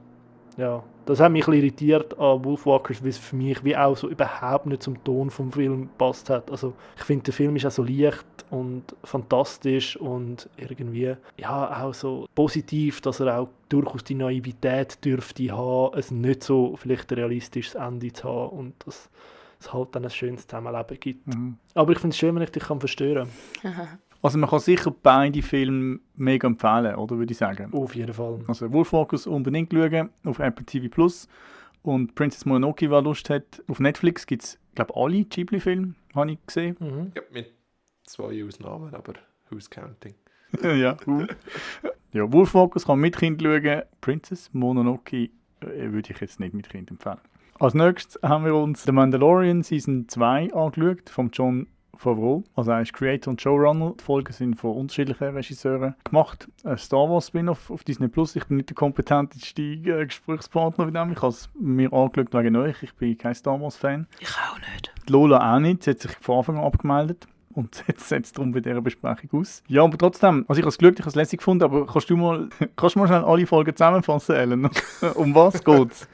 ja, das hat mich ein irritiert an Wolfwalkers, weil es für mich wie auch so überhaupt nicht zum Ton vom Film passt hat. Also ich finde, der Film ist auch so leicht und fantastisch und irgendwie ja auch so positiv, dass er auch durchaus die Naivität dürfte haben, es nicht so vielleicht ein realistisches Ende zu haben und dass es halt dann ein schönes Zusammenleben gibt. Mhm. Aber ich finde es schön, wenn ich dich kann verstören kann. Also man kann sicher beide Filme mega empfehlen, oder würde ich sagen? Auf jeden Fall. Also Wolfwalkers unbedingt schauen auf Apple TV Plus und Princess Mononoke, wer Lust hat, auf Netflix gibt es, glaube alle Ghibli-Filme, habe ich gesehen. Mhm. Ja, mit zwei Ausnahmen, aber who's counting? ja, cool. ja, Wolfwalkers kann man mit Kind schauen, Princess Mononoke äh, würde ich jetzt nicht mit Kind empfehlen. Als nächstes haben wir uns The Mandalorian Season 2 angeschaut, von John Favreau. Also er ist Creator und Showrunner. Die Folgen sind von unterschiedlichen Regisseuren gemacht. Ein Star Wars Spin-off auf Disney Plus. Ich bin nicht der kompetenteste äh, Gesprächspartner mit dem. Ich habe es mir angeschaut wegen euch. Ich bin kein Star Wars Fan. Ich auch nicht. Die Lola auch nicht. Sie hat sich von Anfang an abgemeldet und setzt es darum bei dieser Besprechung aus. Ja, aber trotzdem, also ich habe es Glück, ich habe es lässig gefunden, aber kannst du mal, kannst du mal schnell alle Folgen zusammenfassen, Ellen? um was geht's?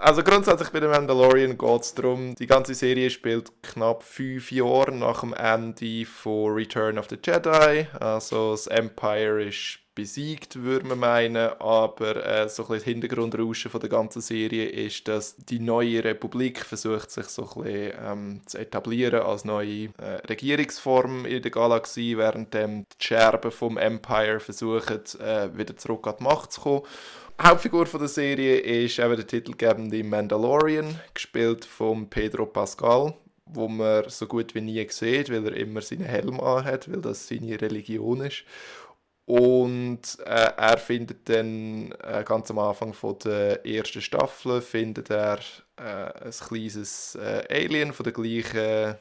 Also grundsätzlich bei The Mandalorian geht es darum, die ganze Serie spielt knapp fünf Jahre nach dem Ende von Return of the Jedi. Also das Empire ist besiegt, würde man meinen. Aber äh, so ein bisschen Hintergrundrauschen von der ganzen Serie ist, dass die neue Republik versucht, sich so ein bisschen ähm, zu etablieren als neue äh, Regierungsform in der Galaxie, während die Scherben vom Empire versuchen, äh, wieder zurück an die Macht zu kommen. Hauptfigur von der Serie ist eben der titelgebende Mandalorian, gespielt von Pedro Pascal, wo man so gut wie nie sieht, weil er immer seinen Helm anhat, weil das seine Religion ist. Und äh, er findet dann äh, ganz am Anfang von der ersten Staffel findet er äh, ein kleines äh, Alien von der gleichen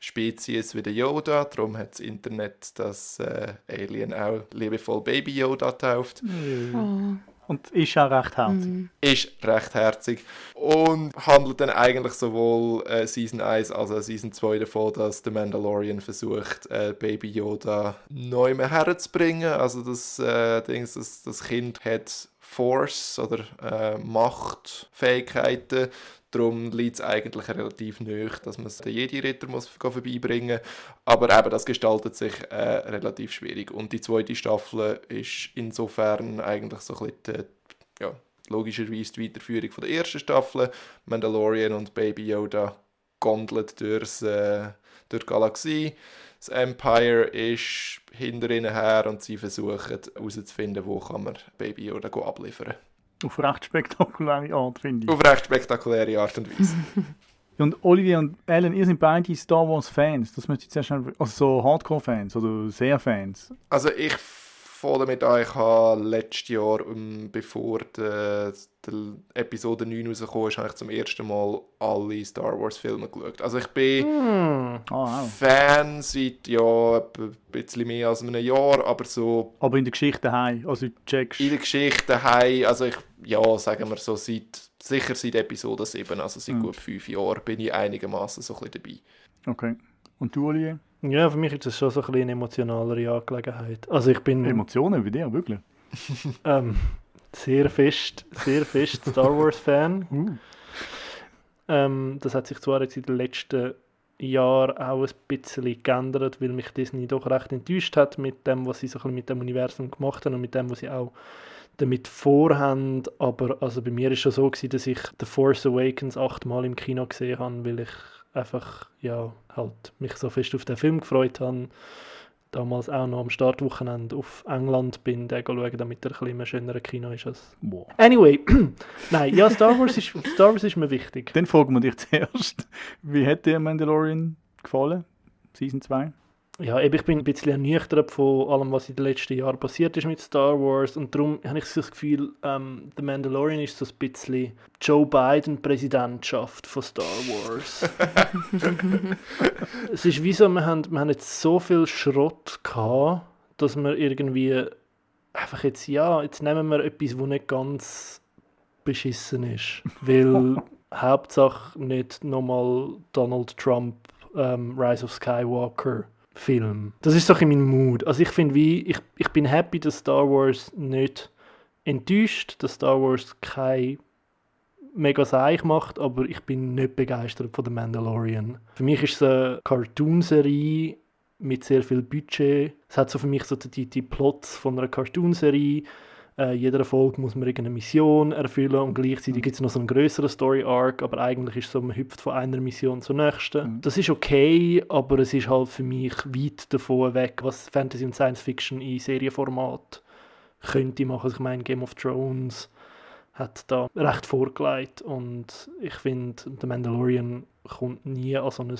Spezies wie der Yoda. Darum hat das Internet das äh, Alien auch liebevoll Baby Yoda tauft. Mhm. Oh. Und ist auch recht herzig. Mm. Ist recht herzig. Und handelt dann eigentlich sowohl äh, Season 1 als auch Season 2 davon, dass der Mandalorian versucht, äh, Baby Yoda neu mehr herzubringen. Also das, äh, Dings, das, das Kind hat Force oder äh, Machtfähigkeiten Darum liegt es eigentlich relativ nöch, dass man es den Jedi-Ritter vorbeibringen muss. Aber eben, das gestaltet sich äh, relativ schwierig. Und die zweite Staffel ist insofern eigentlich so ein bisschen die, ja, logischerweise die Weiterführung von der ersten Staffel. Mandalorian und Baby Yoda gondelt durchs, äh, durch die Galaxie. Das Empire ist hinter ihnen her und sie versuchen herauszufinden, wo kann man Baby Yoda abliefern. Auf recht spektakuläre Art, finde ich. Auf recht spektakuläre Art und Weise. und Olivier und Ellen, ihr seid beide Star Wars Fans. Das möchte ich zuerst also so Hardcore-Fans oder sehr Fans. Also ich fange damit an, ich habe letztes Jahr, um, bevor die, die Episode 9 rausgekommen ist, habe ich zum ersten Mal alle Star Wars Filme geschaut. Also ich bin mm. oh, wow. Fan seit ja, ein bisschen mehr als einem Jahr, aber so... Aber in der Geschichte heim, also checkst... In der Geschichte heim, also ich, ja, sagen wir so, seit, sicher seit Episode 7, also seit mm. gut fünf Jahren, bin ich einigermaßen so ein bisschen dabei. Okay. Und du, Olivier? Ja, für mich ist das schon so ein eine emotionalere Angelegenheit. Also ich bin... Emotionen bei dir, wirklich? ähm, sehr fest, sehr fest Star Wars Fan. Uh. Ähm, das hat sich zwar jetzt in den letzten Jahren auch ein bisschen geändert, weil mich Disney doch recht enttäuscht hat mit dem, was sie so mit dem Universum gemacht haben und mit dem, was sie auch damit vorhaben. Aber also bei mir ist schon so gewesen, dass ich The Force Awakens achtmal im Kino gesehen habe, weil ich einfach ja halt mich so fest auf den Film gefreut habe damals auch noch am Startwochenende auf England bin, den schauen, damit er ein bisschen schönerer Kino ist. Als... Wow. Anyway, nein, ja, Star Wars, ist, Star Wars ist mir wichtig. Dann fragen wir dich zuerst, wie hat dir Mandalorian gefallen, Season 2? Ja, ich bin ein bisschen ernüchtert von allem, was in den letzten Jahren passiert ist mit Star Wars. Und darum habe ich so das Gefühl, ähm, The Mandalorian ist so ein bisschen Joe Biden-Präsidentschaft von Star Wars. es ist wie so, wir haben, wir haben jetzt so viel Schrott gehabt, dass wir irgendwie einfach jetzt, ja, jetzt nehmen wir etwas, wo nicht ganz beschissen ist. Weil Hauptsache nicht nochmal Donald Trump ähm, Rise of Skywalker Film. Das ist so ein mein Mood. Also ich finde wie, ich, ich bin happy, dass Star Wars nicht enttäuscht, dass Star Wars kein mega seich macht, aber ich bin nicht begeistert von The Mandalorian. Für mich ist es eine Cartoonserie mit sehr viel Budget. Es hat so für mich so die, die Plots von einer Cartoonserie äh, jeder Folge muss man irgendeine Mission erfüllen und gleichzeitig gibt es noch so einen größeren Story-Arc, aber eigentlich ist es so, man hüpft von einer Mission zur nächsten. Mhm. Das ist okay, aber es ist halt für mich weit davon weg, was Fantasy und Science Fiction in Serienformat könnte machen. Also ich meine, Game of Thrones hat da recht vorgelegt und ich finde, The Mandalorian kommt nie an so ein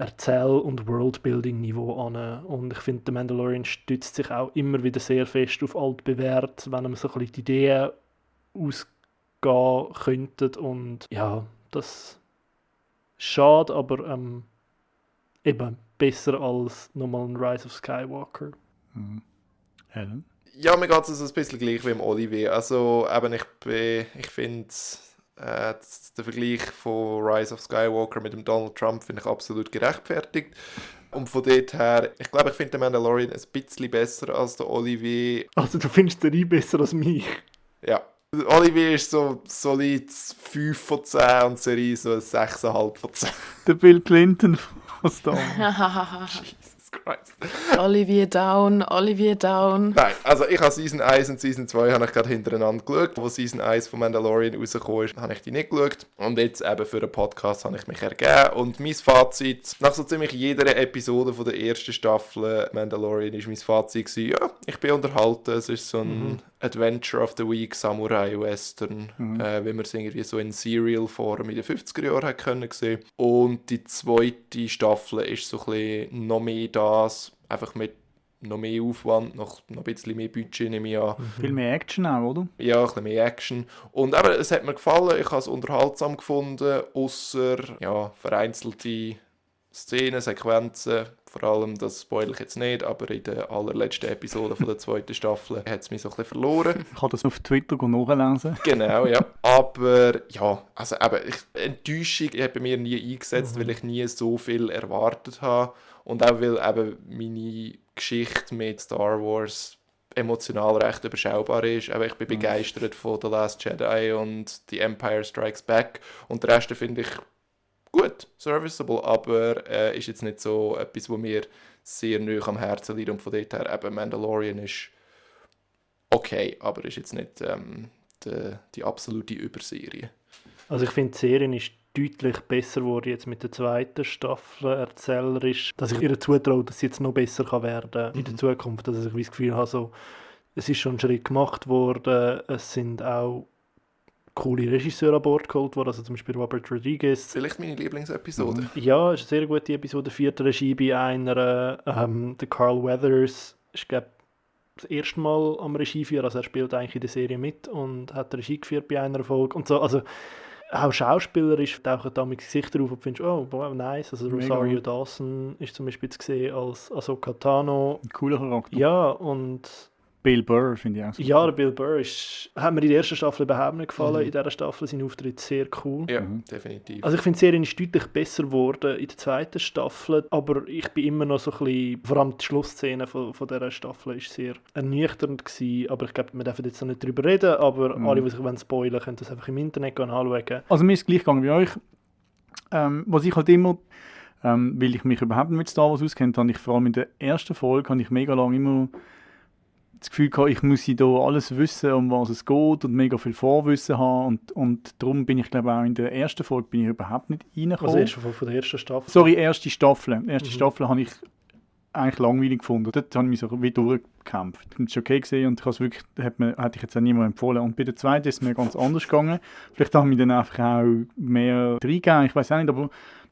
Erzähl- und Worldbuilding-Niveau an. Und ich finde, The Mandalorian stützt sich auch immer wieder sehr fest auf altbewährt, wenn man so ein bisschen die Ideen ausgehen könnte. Und ja, das ist schade, aber ähm, eben besser als nochmal ein Rise of Skywalker. Mhm. Helen? Ja, mir geht es ein bisschen gleich wie im Olivier. Also, eben, ich, ich finde äh, der Vergleich von Rise of Skywalker mit dem Donald Trump finde ich absolut gerechtfertigt. Und von dort her, ich glaube, ich finde den Mandalorian ein bisschen besser als der Olivier. Also du findest den besser als mich? Ja. Olivier ist so solid 5 von 10 und Serie so 6,5 von 10. Der Bill Clinton von Star Wars. Christ. Olivier Down, Olivier Down. Nein, also ich habe Season 1 und Season 2 habe ich gerade hintereinander geschaut. Wo Season 1 von Mandalorian rausgekommen ist, habe ich die nicht geschaut. Und jetzt eben für einen Podcast habe ich mich ergeben. Und mein Fazit, nach so ziemlich jeder Episode von der ersten Staffel Mandalorian ist mein Fazit gewesen, ja, ich bin unterhalten. Es ist so ein mhm. Adventure of the Week Samurai Western, mhm. äh, wie man es irgendwie so in Serial-Form in den 50er Jahren hat können sehen. Und die zweite Staffel ist so ein bisschen noch mehr das, einfach mit noch mehr Aufwand, noch, noch ein bisschen mehr Budget nehme ich an. Mhm. Viel mehr Action auch, oder? Ja, ein bisschen mehr Action. Und aber es hat mir gefallen, ich habe es unterhaltsam gefunden, außer ja, vereinzelte Szenen, Sequenzen, vor allem, das spoil ich jetzt nicht, aber in der allerletzten Episode von der zweiten Staffel hat es mich so ein bisschen verloren. Ich kann das auf Twitter nachlesen. Genau, ja. Aber ja, also eben, ich, Enttäuschung hat bei mir nie eingesetzt, mhm. weil ich nie so viel erwartet habe. Und auch weil eben meine Geschichte mit Star Wars emotional recht überschaubar ist. Aber ich bin mhm. begeistert von The Last Jedi und The Empire Strikes Back. Und den Rest finde ich gut, serviceable, aber äh, ist jetzt nicht so etwas, wo mir sehr neu am Herzen liegt und von dort her eben Mandalorian ist okay, aber ist jetzt nicht ähm, die, die absolute Überserie. Also ich finde, die Serie ist deutlich besser geworden jetzt mit der zweiten Staffel erzählerisch, dass ich ihr zutraue, dass sie jetzt noch besser kann werden in der mhm. Zukunft, dass ich das Gefühl habe, so, es ist schon ein Schritt gemacht worden, es sind auch coole Regisseure an Bord geholt worden, also zum Beispiel Robert Rodriguez. Vielleicht meine Lieblingsepisode. Ja, es ist eine sehr gute Episode, vierte Regie bei einer, ähm, der Carl Weathers, ich glaube das erste Mal am Regie führen, also er spielt eigentlich in der Serie mit und hat Regie geführt bei einer Folge und so, also auch schauspielerisch tauchen da mit Gesichter auf und findest, oh, wow, nice. Also Rosario Mega. Dawson ist zum Beispiel zu sehen als Ahsoka Tano. Ein cooler Charakter. Ja, und Bill Burr finde ich auch so Ja, der Bill Burr ist, hat mir in der ersten Staffel überhaupt nicht gefallen. Mhm. In dieser Staffel sein Auftritt sehr cool. Ja, mhm. definitiv. Also ich finde, die Serie ist deutlich besser geworden in der zweiten Staffel, aber ich bin immer noch so ein bisschen, vor allem die Schlussszene von, von dieser Staffel ist sehr ernüchternd gewesen, aber ich glaube, wir dürfen jetzt noch nicht darüber reden, aber mhm. alle, die sich spoilern wollen, können das einfach im Internet anschauen. Also mir ist es gleich gegangen wie euch. Ähm, was ich halt immer ähm, weil ich mich überhaupt nicht mit Star Wars auskenne, habe ich vor allem in der ersten Folge habe ich mega lange immer das Gefühl gehabt, ich muss hier alles wissen, um was es geht und mega viel Vorwissen haben und, und darum bin ich glaube auch in der ersten Folge bin ich überhaupt nicht reingekommen. Also erste Folge von der ersten Staffel? Sorry, erste Staffel. Erste mhm. Staffel habe ich eigentlich langweilig gefunden. Dort habe ich mich so wie durchgekämpft. Ich habe es okay gesehen und ich habe es wirklich, hat mir, hätte ich jetzt auch niemandem empfohlen. Und bei der zweiten ist es mir ganz anders gegangen. Vielleicht habe ich dann einfach auch mehr reingegeben, ich weiß auch nicht, aber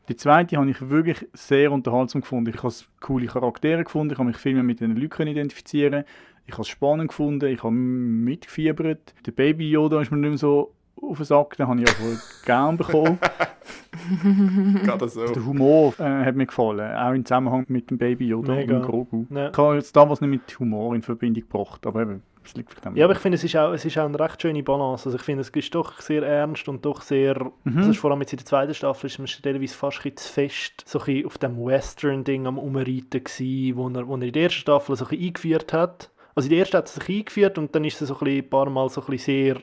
die zweite habe ich wirklich sehr unterhaltsam gefunden. Ich habe coole Charaktere gefunden, ich habe mich viel mehr mit den Leuten identifizieren ich habe es spannend gefunden, ich habe mitgefiebert. Der Baby Yoda ist mir nicht mehr so auf den Sack, den habe ich aber gern bekommen. Gerade so. Der Humor äh, hat mir gefallen, auch im Zusammenhang mit dem Baby Yoda Mega. und Grogu. Ja. Ich habe jetzt damals nicht mit Humor in Verbindung gebracht, aber eben, es liegt vielleicht Ja, aber ich finde, es ist, auch, es ist auch eine recht schöne Balance. Also ich finde, es ist doch sehr ernst und doch sehr, mhm. das ist vor allem jetzt in der zweiten Staffel, ist man teilweise fast ein zu fest so ein auf dem Western-Ding am Umreiten gewesen, wo er, wo er in der ersten Staffel so ein eingeführt hat also die erste hat sich eingeführt und dann ist sie so ein, ein paar Mal so ein sehr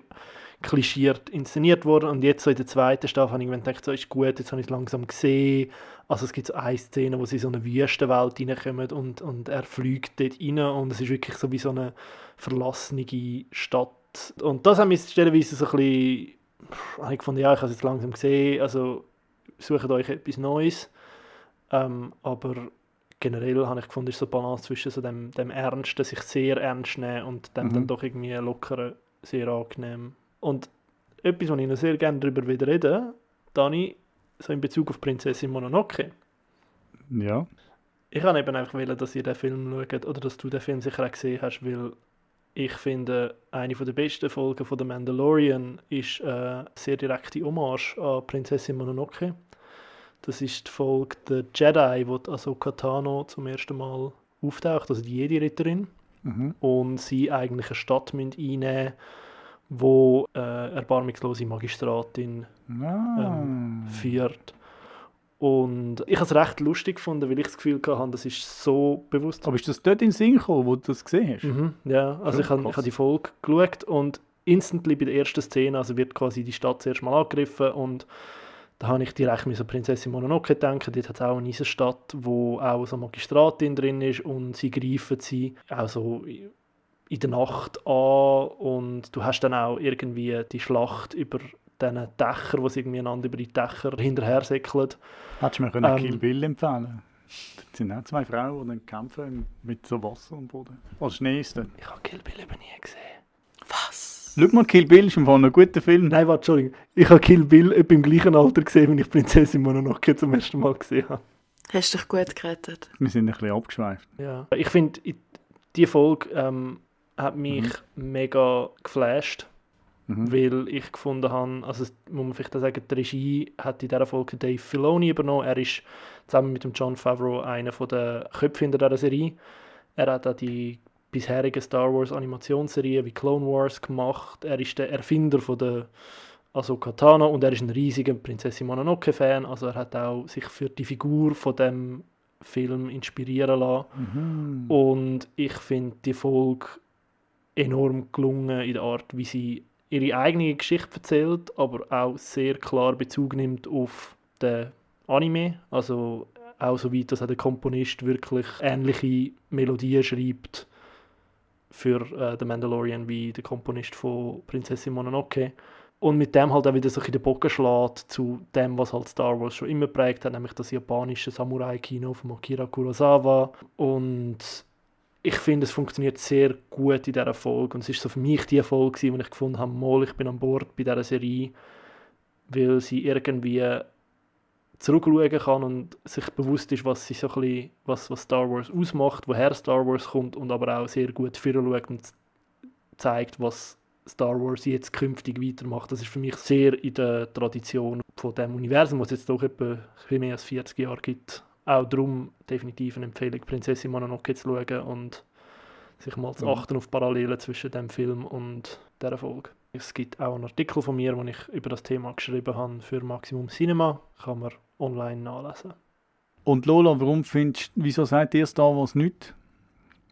klischiert inszeniert worden und jetzt so in der zweiten Staffel habe ich gedacht, so ist gut, jetzt habe ich es langsam gesehen. Also es gibt so eine Szene, wo sie in so eine Wüstenwelt reinkommen und, und er fliegt dort rein und es ist wirklich so wie so eine verlassene Stadt. Und das haben wir stellenweise so ein bisschen, ich gefunden, ja, ich habe es jetzt langsam gesehen, also sucht euch etwas Neues. Ähm, aber generell habe ich gefunden, ist so eine Balance zwischen so dem, dem Ernsten, sich sehr ernst nehmen und dem mhm. dann doch irgendwie lockeren, sehr angenehm. Und etwas, was ich noch sehr gerne darüber wieder rede, Dani, so in Bezug auf Prinzessin Mononoke. Ja. Ich habe eben einfach wollen, dass ihr den Film schaut oder dass du den Film sicher auch gesehen hast, weil ich finde, eine der besten Folgen von The Mandalorian ist eine äh, sehr direkte Hommage an Prinzessin Mononoke. Das ist die Folge der Jedi, wo Ahsoka Tano zum ersten Mal auftaucht, also die Jedi-Ritterin. Mhm. Und sie eigentlich eine Stadt einnehmen wo äh, erbarmungslose Magistratin ah. ähm, führt. Und ich habe es recht lustig gefunden, weil ich das Gefühl hatte, das ist so bewusst. Aber ist das dort in Sinn gekommen, wo du das gesehen hast? Mhm, ja, also ich habe, ich habe die Folge geschaut und instantly bei der ersten Szene also wird quasi die Stadt zuerst mal angegriffen und da habe ich direkt an Prinzessin Mononoke gedacht. Dort hat es auch eine Stadt, wo auch so eine Magistratin drin ist und sie greifen sie auch so in der Nacht an und du hast dann auch irgendwie die Schlacht über diesen Dächer, wo sie irgendwie einander über die Dächer hinterher säckeln. Hättest du mir ähm, Kill Bill empfehlen Das sind auch zwei Frauen, die dann kämpfen mit so Wasser und Boden. Was Schnee ist das? Ich habe Kill Bill eben nie gesehen. Was? Schau mal, Kill Bill ist im Fall ein guter Film. Nein, warte, Entschuldigung. Ich habe Kill Bill etwa im gleichen Alter gesehen, wenn ich Prinzessin Mononoke zum ersten Mal gesehen habe. Hast du dich gut gerettet? Wir sind ein bisschen abgeschweift. Ja. Ich finde, diese Folge ähm, hat mich mhm. mega geflasht. Mhm. Weil ich gefunden habe, also muss man vielleicht sagen, die Regie hat in dieser Folge Dave Filoni übernommen. Er ist zusammen mit dem John Favreau einer der Köpfe hinter dieser Serie. Er hat auch die bisherigen Star Wars Animationsserien wie Clone Wars gemacht. Er ist der Erfinder von der Ahsoka Tano und er ist ein riesiger Prinzessin Mononoke Fan. Also er hat auch sich für die Figur von dem Film inspirieren lassen. Mhm. Und ich finde die Folge enorm gelungen in der Art, wie sie ihre eigene Geschichte erzählt, aber auch sehr klar Bezug nimmt auf den Anime. Also auch so weit, dass auch der Komponist wirklich ähnliche Melodien schreibt für äh, The Mandalorian wie der Komponist von Prinzessin Mononoke. und mit dem halt auch wieder so in den Bogen zu dem, was halt Star Wars schon immer prägt hat, nämlich das japanische Samurai-Kino von Akira Kurosawa. Und ich finde, es funktioniert sehr gut in dieser Folge. Und es ist so für mich die Folge, wo ich gefunden habe, mal, ich bin an Bord bei dieser Serie, weil sie irgendwie zurückschauen kann und sich bewusst ist, was, sie so ein bisschen, was, was Star Wars ausmacht, woher Star Wars kommt und aber auch sehr gut schaut und zeigt, was Star Wars jetzt künftig weitermacht. Das ist für mich sehr in der Tradition von dem Universum, was es jetzt doch etwa mehr als 40 Jahre gibt. Auch darum definitiv eine Empfehlung, Prinzessin Mononoke zu schauen und sich mal zu mhm. achten auf Parallelen zwischen dem Film und der Folge. Es gibt auch einen Artikel von mir, wo ich über das Thema geschrieben habe für Maximum Cinema. Kann man online nachlesen. Und Lola, warum findest wieso sagt ihr Star Wars nicht?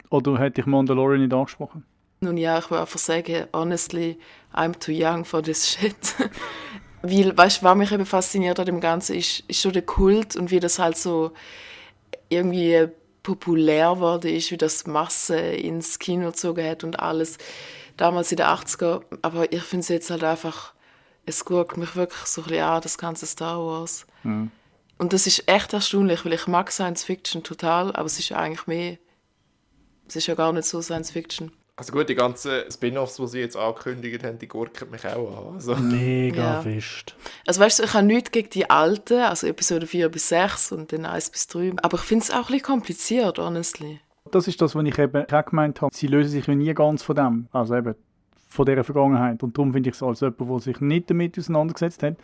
Oder hätte ich Mandalorian nicht angesprochen? Nun ja, ich will einfach sagen, honestly, I'm too young for this shit. Weil, weißt du, was mich eben fasziniert an dem Ganzen ist, ist schon der Kult und wie das halt so irgendwie populär wurde ist, wie das Masse ins Kino gezogen hat und alles. Damals in den 80er. Aber ich finde es jetzt halt einfach, es guckt mich wirklich so ein bisschen an, das ganze Star Wars. Mhm. Und das ist echt erstaunlich, weil ich mag Science Fiction total, aber es ist eigentlich mehr, es ist ja gar nicht so Science Fiction. Also gut, die ganzen Spin-Offs, die sie jetzt angekündigt haben, die gurken mich auch an. Also. Mega ja. fest. Also weißt du, ich habe nichts gegen die alten, also Episode 4 bis 6 und dann 1 bis 3. Aber ich finde es auch ein bisschen kompliziert, honestly. Das ist das, was ich eben auch gemeint habe. Sie lösen sich nie ganz von dem. Also eben von dieser Vergangenheit. Und darum finde ich es als jemand, der sich nicht damit auseinandergesetzt hat,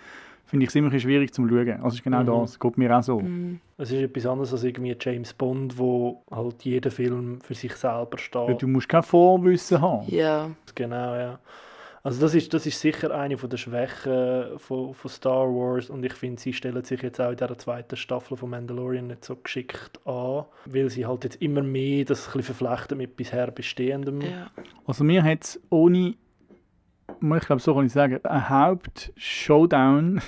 finde ich es immer schwierig zum Schauen. Also ist genau mhm. das, geht mir auch so. Mhm. Es ist etwas anderes als irgendwie James Bond, wo halt jeder Film für sich selber steht. Ja, du musst kein Vorwissen haben. Ja. Genau, ja. Also das ist, das ist sicher eine von der Schwächen von, von Star Wars und ich finde, sie stellen sich jetzt auch in der zweiten Staffel von Mandalorian nicht so geschickt an, weil sie halt jetzt immer mehr das ein bisschen verflechten mit bisher Bestehendem. Ja. Also mir hat es ohne ich glaube, so kann ich sagen, ein Haupt-Showdown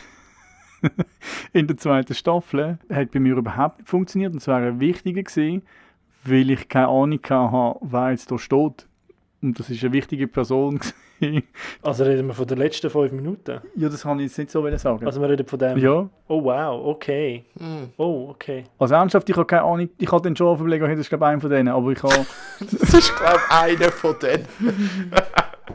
in der zweiten Staffel hat bei mir überhaupt nicht funktioniert. Und zwar ein wichtiger gewesen, weil ich keine Ahnung hatte, wer jetzt da steht. Und das ist eine wichtige Person. also reden wir von den letzten fünf Minuten? Ja, das kann ich jetzt nicht so sagen. Also wir reden von dem? Ja. Oh wow, okay. Mm. Oh, okay. Also ernsthaft, ich habe keine Ahnung, ich habe den schon überlegt, das ist glaube ich einer von denen, aber ich habe... das ist glaube ich einer von denen.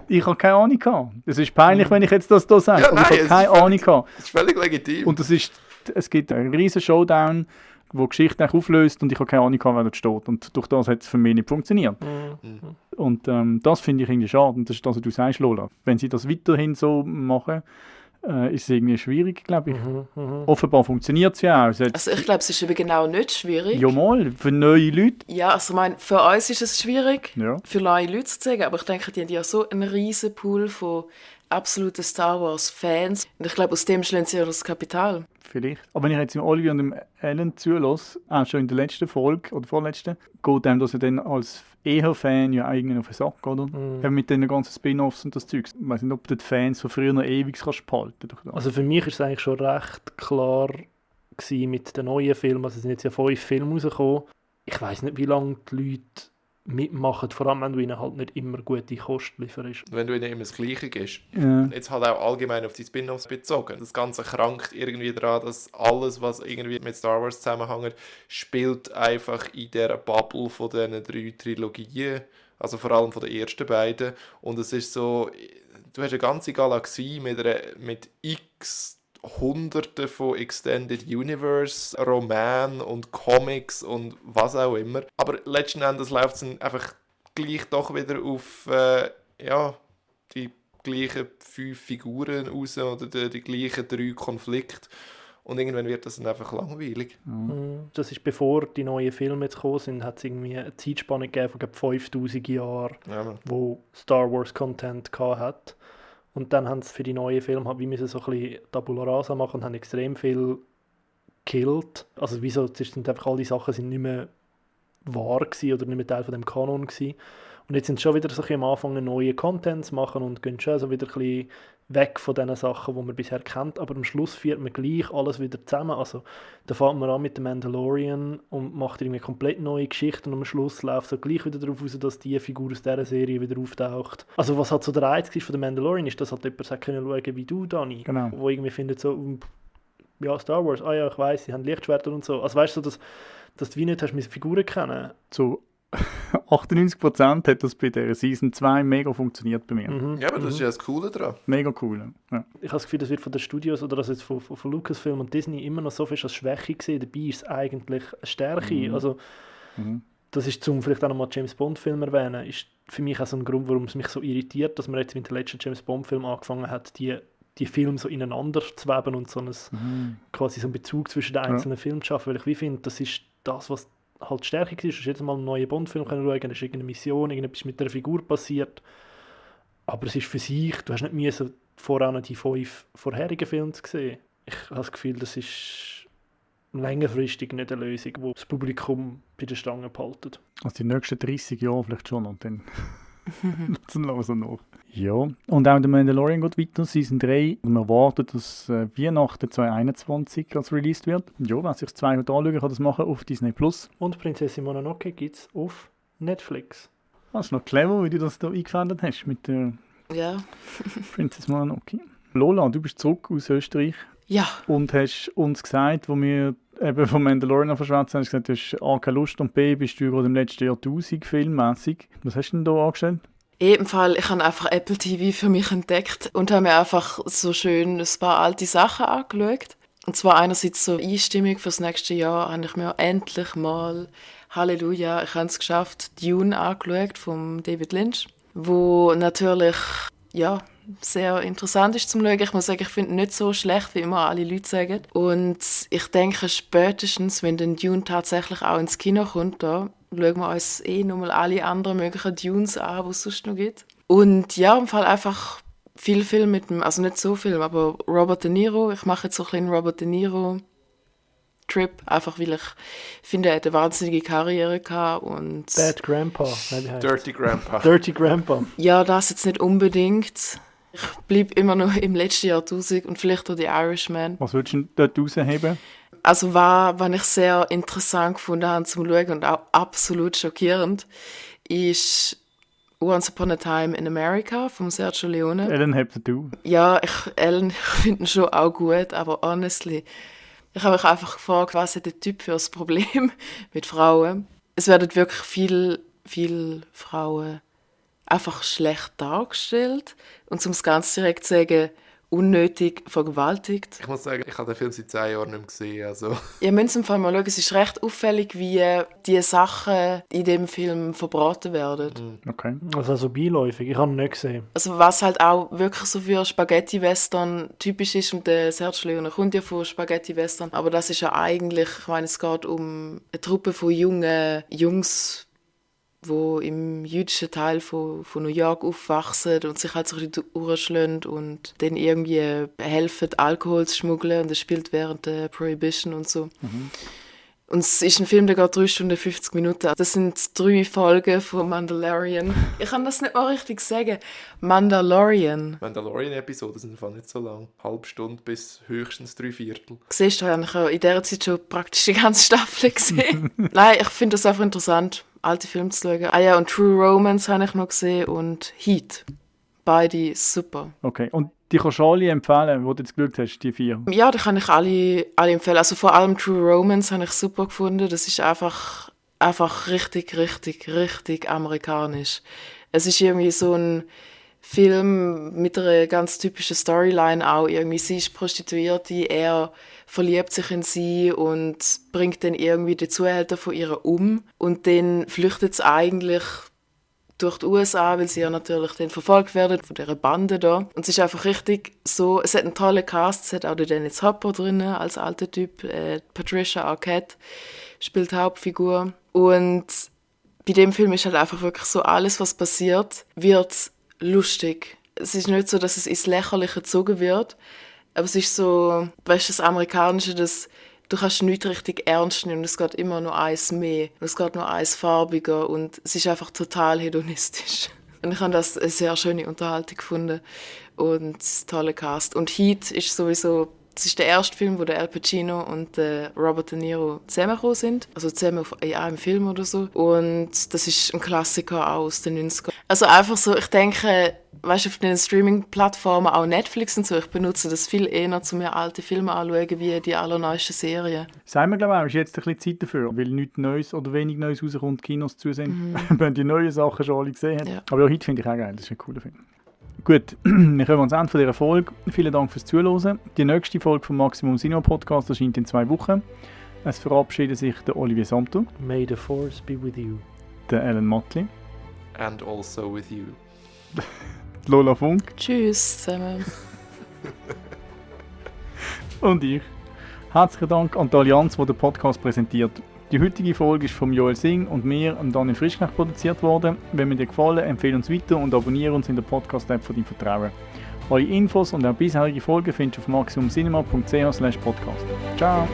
ich habe keine Ahnung gehabt. Es ist peinlich, wenn ich jetzt das hier sage, ja, aber nein, ich habe keine völlig, Ahnung gehabt. Das ist völlig legitim. Und das ist, es gibt einen riesen Showdown, wo die Geschichte auflöst und ich habe keine Ahnung gehabt, wer dort steht. Und durch das hat es für mich nicht funktioniert. Mhm. Und ähm, das finde ich irgendwie schade. Und das ist das, was du sagst, Lola. Wenn sie das weiterhin so machen, äh, ist es irgendwie schwierig, glaube ich. Mhm, mh. Offenbar funktioniert es ja auch. Also, also ich glaube, es ist eben genau nicht schwierig. Ja mal, für neue Leute. Ja, also ich meine, für uns ist es schwierig, ja. für neue Leute zu sagen, aber ich denke, die haben ja so einen riesen Pool von absoluten Star Wars Fans. Und ich glaube, aus dem schließen sie ja das Kapital. Vielleicht. Aber wenn ich jetzt dem Olivia und dem Alan zulasse, auch schon in der letzten Folge oder vorletzten, geht dem dass er dann als eher Fan ja eigentlich auf den Sack, oder? Mhm. mit den ganzen Spin-Offs und das Zeug. Ich weiß nicht, ob du die Fans von früher noch ewig kannst behalten Also für mich ist es eigentlich schon recht klar mit den neuen Filmen. Also es sind jetzt ja fünf Filme rausgekommen. Ich weiß nicht, wie lange die Leute mitmachen, vor allem wenn du ihnen halt nicht immer gute Kost lieferst. Wenn du ihnen immer das Gleiche gibst. Ja. Jetzt halt auch allgemein auf die Spin-Offs bezogen. Das Ganze krankt irgendwie daran, dass alles, was irgendwie mit Star Wars zusammenhängt, spielt einfach in der Bubble von diesen drei Trilogien. Also vor allem von den ersten beiden. Und es ist so, du hast eine ganze Galaxie mit, einer, mit x hunderte von Extended Universe Romanen und Comics und was auch immer. Aber letzten Endes läuft es einfach gleich doch wieder auf äh, ja, die gleichen fünf Figuren raus oder die, die gleichen drei Konflikte. Und irgendwann wird das dann einfach langweilig. Mhm. Das ist bevor die neuen Filme jetzt gekommen sind, hat es irgendwie eine Zeitspanne gegeben von 5000 Jahren, ja, wo Star Wars Content hat. Und dann haben sie für die neuen Filme, halt, wie müssen so ein bisschen Tabula Rasa machen haben extrem viel gekillt. Also wieso sind einfach all die Sachen sind nicht mehr wahr gewesen oder nicht mehr Teil von dem Kanon gewesen. Und jetzt sind sie schon wieder so ein am Anfang neue Contents machen und gehen schon so wieder ein bisschen weg von den Sachen, die man bisher kennt, aber am Schluss führt man gleich alles wieder zusammen. Also da fängt man an mit dem Mandalorian und macht irgendwie komplett neue Geschichten und am Schluss läuft es gleich wieder darauf aus, dass die Figur aus dieser Serie wieder auftaucht. Also was halt so der Reiz ist von dem Mandalorian, ist, dass halt jemand sagt können schauen wie du, Dani, Genau. wo irgendwie findet so, ja, Star Wars, ah ja, ich weiß, sie haben Lichtschwerter und so. Also weißt du, dass, dass du wie nicht hast mit Figuren kennen. Zu 98% hat das bei der Season 2 mega funktioniert bei mir. Mhm. Ja, aber das ist ja das Coole daran. Mega cool. Ja. Ich habe das Gefühl, das wird von den Studios oder also jetzt von, von, von Lucasfilm und Disney immer noch so viel als Schwäche gesehen. Dabei ist es eigentlich eine Stärke. Mhm. Also, Mhm. das ist zum vielleicht auch nochmal James Bond-Film erwähnen, ist für mich auch so ein Grund, warum es mich so irritiert, dass man jetzt mit dem letzten James Bond-Film angefangen hat, die, die Filme so ineinander zu weben und so ein, Mhm. quasi so einen Bezug zwischen den einzelnen Filmen zu schaffen. Weil ich wie finde, das ist das, was halt die Stärke. Du hast jedes Mal einen neuen Bond-Film können schauen, da ist irgendeine Mission, irgendetwas mit der Figur passiert. Aber es ist für sich, du hast nicht müssen noch die fünf vorherigen Filme zu sehen. Ich habe das Gefühl, das ist längerfristig nicht eine Lösung, die das Publikum bei der Stange behaltet. Also die nächsten 30 Jahre vielleicht schon und dann lassen wir noch. Ja, und auch der Mandalorian geht weiter, Season 3. Und man erwartet, dass äh, Weihnachten 2021 als released wird. Ja, wer sich das zwei heute anschauen kann, das machen auf Disney+. Plus. Und Prinzessin Mononoke gibt es auf Netflix. Das ist noch clever, wie du das da eingefädelt hast mit der Ja. Princess Mononoke. Lola, du bist zurück aus Österreich Ja. und hast uns gesagt, wo wir eben vom Mandalorian verschwätzt haben, hast gesagt, du hast A, keine Lust und B, bist du gerade im letzten Jahrtausend filmmäßig. Was hast du denn da angestellt? Fall, ich habe einfach Apple TV für mich entdeckt und habe mir einfach so schön ein paar alte Sachen angeschaut. Und zwar einerseits so Einstimmung fürs nächste Jahr habe ich mir endlich mal, Halleluja, ich habe es geschafft, Dune angeschaut von David Lynch, wo natürlich, ja, sehr interessant ist zum Schauen. Ich muss sagen, ich finde ihn nicht so schlecht, wie immer alle Leute sagen. Und ich denke, spätestens, wenn dann Dune tatsächlich auch ins Kino kommt, da schauen wir uns eh nochmal alle anderen möglichen Dunes an, die es sonst noch gibt. Und ja, im Fall einfach viel Film mit dem, also nicht so viel, aber Robert De Niro. Ich mache jetzt so ein bisschen Robert De Niro Trip, einfach weil ich finde, er hat eine wahnsinnige Karriere gehabt und Bad Grandpa. Nein, wie heißt Dirty Grandpa. Dirty Grandpa. ja, das jetzt nicht unbedingt. Ich bleibe immer noch im letzten Jahrtausend und vielleicht auch die Irishman. Was würdest du denn dort rausheben? Also war, was ich sehr interessant gefunden habe zum Schauen und auch absolut schockierend, ist Once Upon a Time in America von Sergio Leone. Ellen, habt du? Ja, ich, Ellen, ich finde ihn schon auch gut, aber honestly, ich habe mich einfach gefragt, was hat der Typ für ein Problem mit Frauen? Es werden wirklich viel, viel Frauen einfach schlecht dargestellt und zum ganz direkt zu sagen, unnötig vergewaltigt. Ich muss sagen, ich habe den Film seit zehn Jahren nicht mehr gesehen. Also. Ihr müsst im Fall mal schauen, es ist recht auffällig, wie die Sachen in dem Film verbraten werden. Okay. Also so beiläufig. Ich habe ihn nicht gesehen. Also was halt auch wirklich so für Spaghetti-Western typisch ist, und der Sergio Leone kommt ja von Spaghetti-Western, aber das ist ja eigentlich, ich meine, es geht um eine Truppe von jungen Jungs, wo im jüdischen Teil von, von New York aufwachsen und sich halt so ein bisschen und dann irgendwie helfen, Alkohol zu schmuggeln und das spielt während der Prohibition und so. Und es ist ein Film, der geht 3 Stunden 50 Minuten. Das sind drei Folgen von Mandalorian. Ich kann das nicht mal richtig sagen. Mandalorian. Mandalorian-Episoden sind einfach nicht so lang. Halbe Stunde bis höchstens drei Viertel. Siehst du, habe ich in dieser Zeit schon praktisch die ganze Staffel gesehen. Nein, ich finde das einfach interessant, alte Filme zu schauen. Ah ja, und True Romance habe ich noch gesehen und Heat. Beide super. Okay. Und die kannst du alle empfehlen, wo du jetzt geschaut hast, die vier. Ja, die kann ich alle, alle empfehlen. Also vor allem True Romance habe ich super gefunden. Das ist einfach, einfach richtig, richtig, richtig amerikanisch. Es ist irgendwie so ein Film mit einer ganz typischen Storyline auch. Irgendwie sie ist Prostituierte, er verliebt sich in sie und bringt dann irgendwie den Zuhälter von ihr um. Und dann flüchtet es eigentlich durch die USA, weil sie ja natürlich dann verfolgt werden von dieser Bande da. Und es ist einfach richtig so, es hat einen tollen Cast, es hat auch den Dennis Hopper drin als alter Typ, äh, Patricia Arquette spielt die Hauptfigur. Und bei dem Film ist halt einfach wirklich so, alles was passiert, wird lustig. Es ist nicht so, dass es ins Lächerliche gezogen wird, aber es ist so, weißt du, das Amerikanische, dass du kannst nichts richtig ernst nehmen es geht immer nur eins mehr. Es geht nur eins farbiger und es ist einfach total hedonistisch. Und ich habe das eine sehr schöne Unterhaltung gefunden und tolle Cast. Und Heat ist sowieso das ist der erste Film, wo der Al Pacino und der Robert De Niro zusammengekommen sind. Also zusammen in einem Film oder so. Und das ist ein Klassiker aus den 90ern. Also einfach so, ich denke, weißt du, auf den Streaming-Plattformen, auch Netflix und so, ich benutze das viel eher, um mir alte Filme anzuschauen, wie die allerneuesten Serien. Sagen wir, glaube ich, auch, ist jetzt ein bisschen Zeit dafür, weil nichts Neues oder wenig Neues rauskommt, Kinos zu sind, mhm. wenn die neuen Sachen schon alle gesehen haben. Ja. Aber ja, heute finde ich auch geil, das ist ein cooler Film. Gut, wir kommen ans Ende dieser Folge. Vielen Dank fürs Zuhören. Die nächste Folge vom Maximum Cinema Podcast erscheint in zwei Wochen. Es verabschiedet sich der Olivier Samto. May the Force be with you. Der Alan Motley. And also with you. Lola Funk. Tschüss zusammen. Und ich. Herzlichen Dank an die Allianz, die den Podcast präsentiert. Die heutige Folge ist von Joel Singh und mir, Daniel Frischknecht, produziert worden. Wenn mir dir gefallen, empfehle uns weiter und abonniere uns in der Podcast-App von deinem Vertrauen. Eure Infos und auch bisherige Folgen findest du auf maximumcinema.ch podcast. Ciao!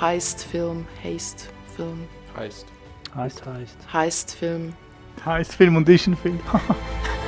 Heist-Film, Haste-Film. Heist. Heist, Heist. Heist-Film. Heist-Film und Edition-Film.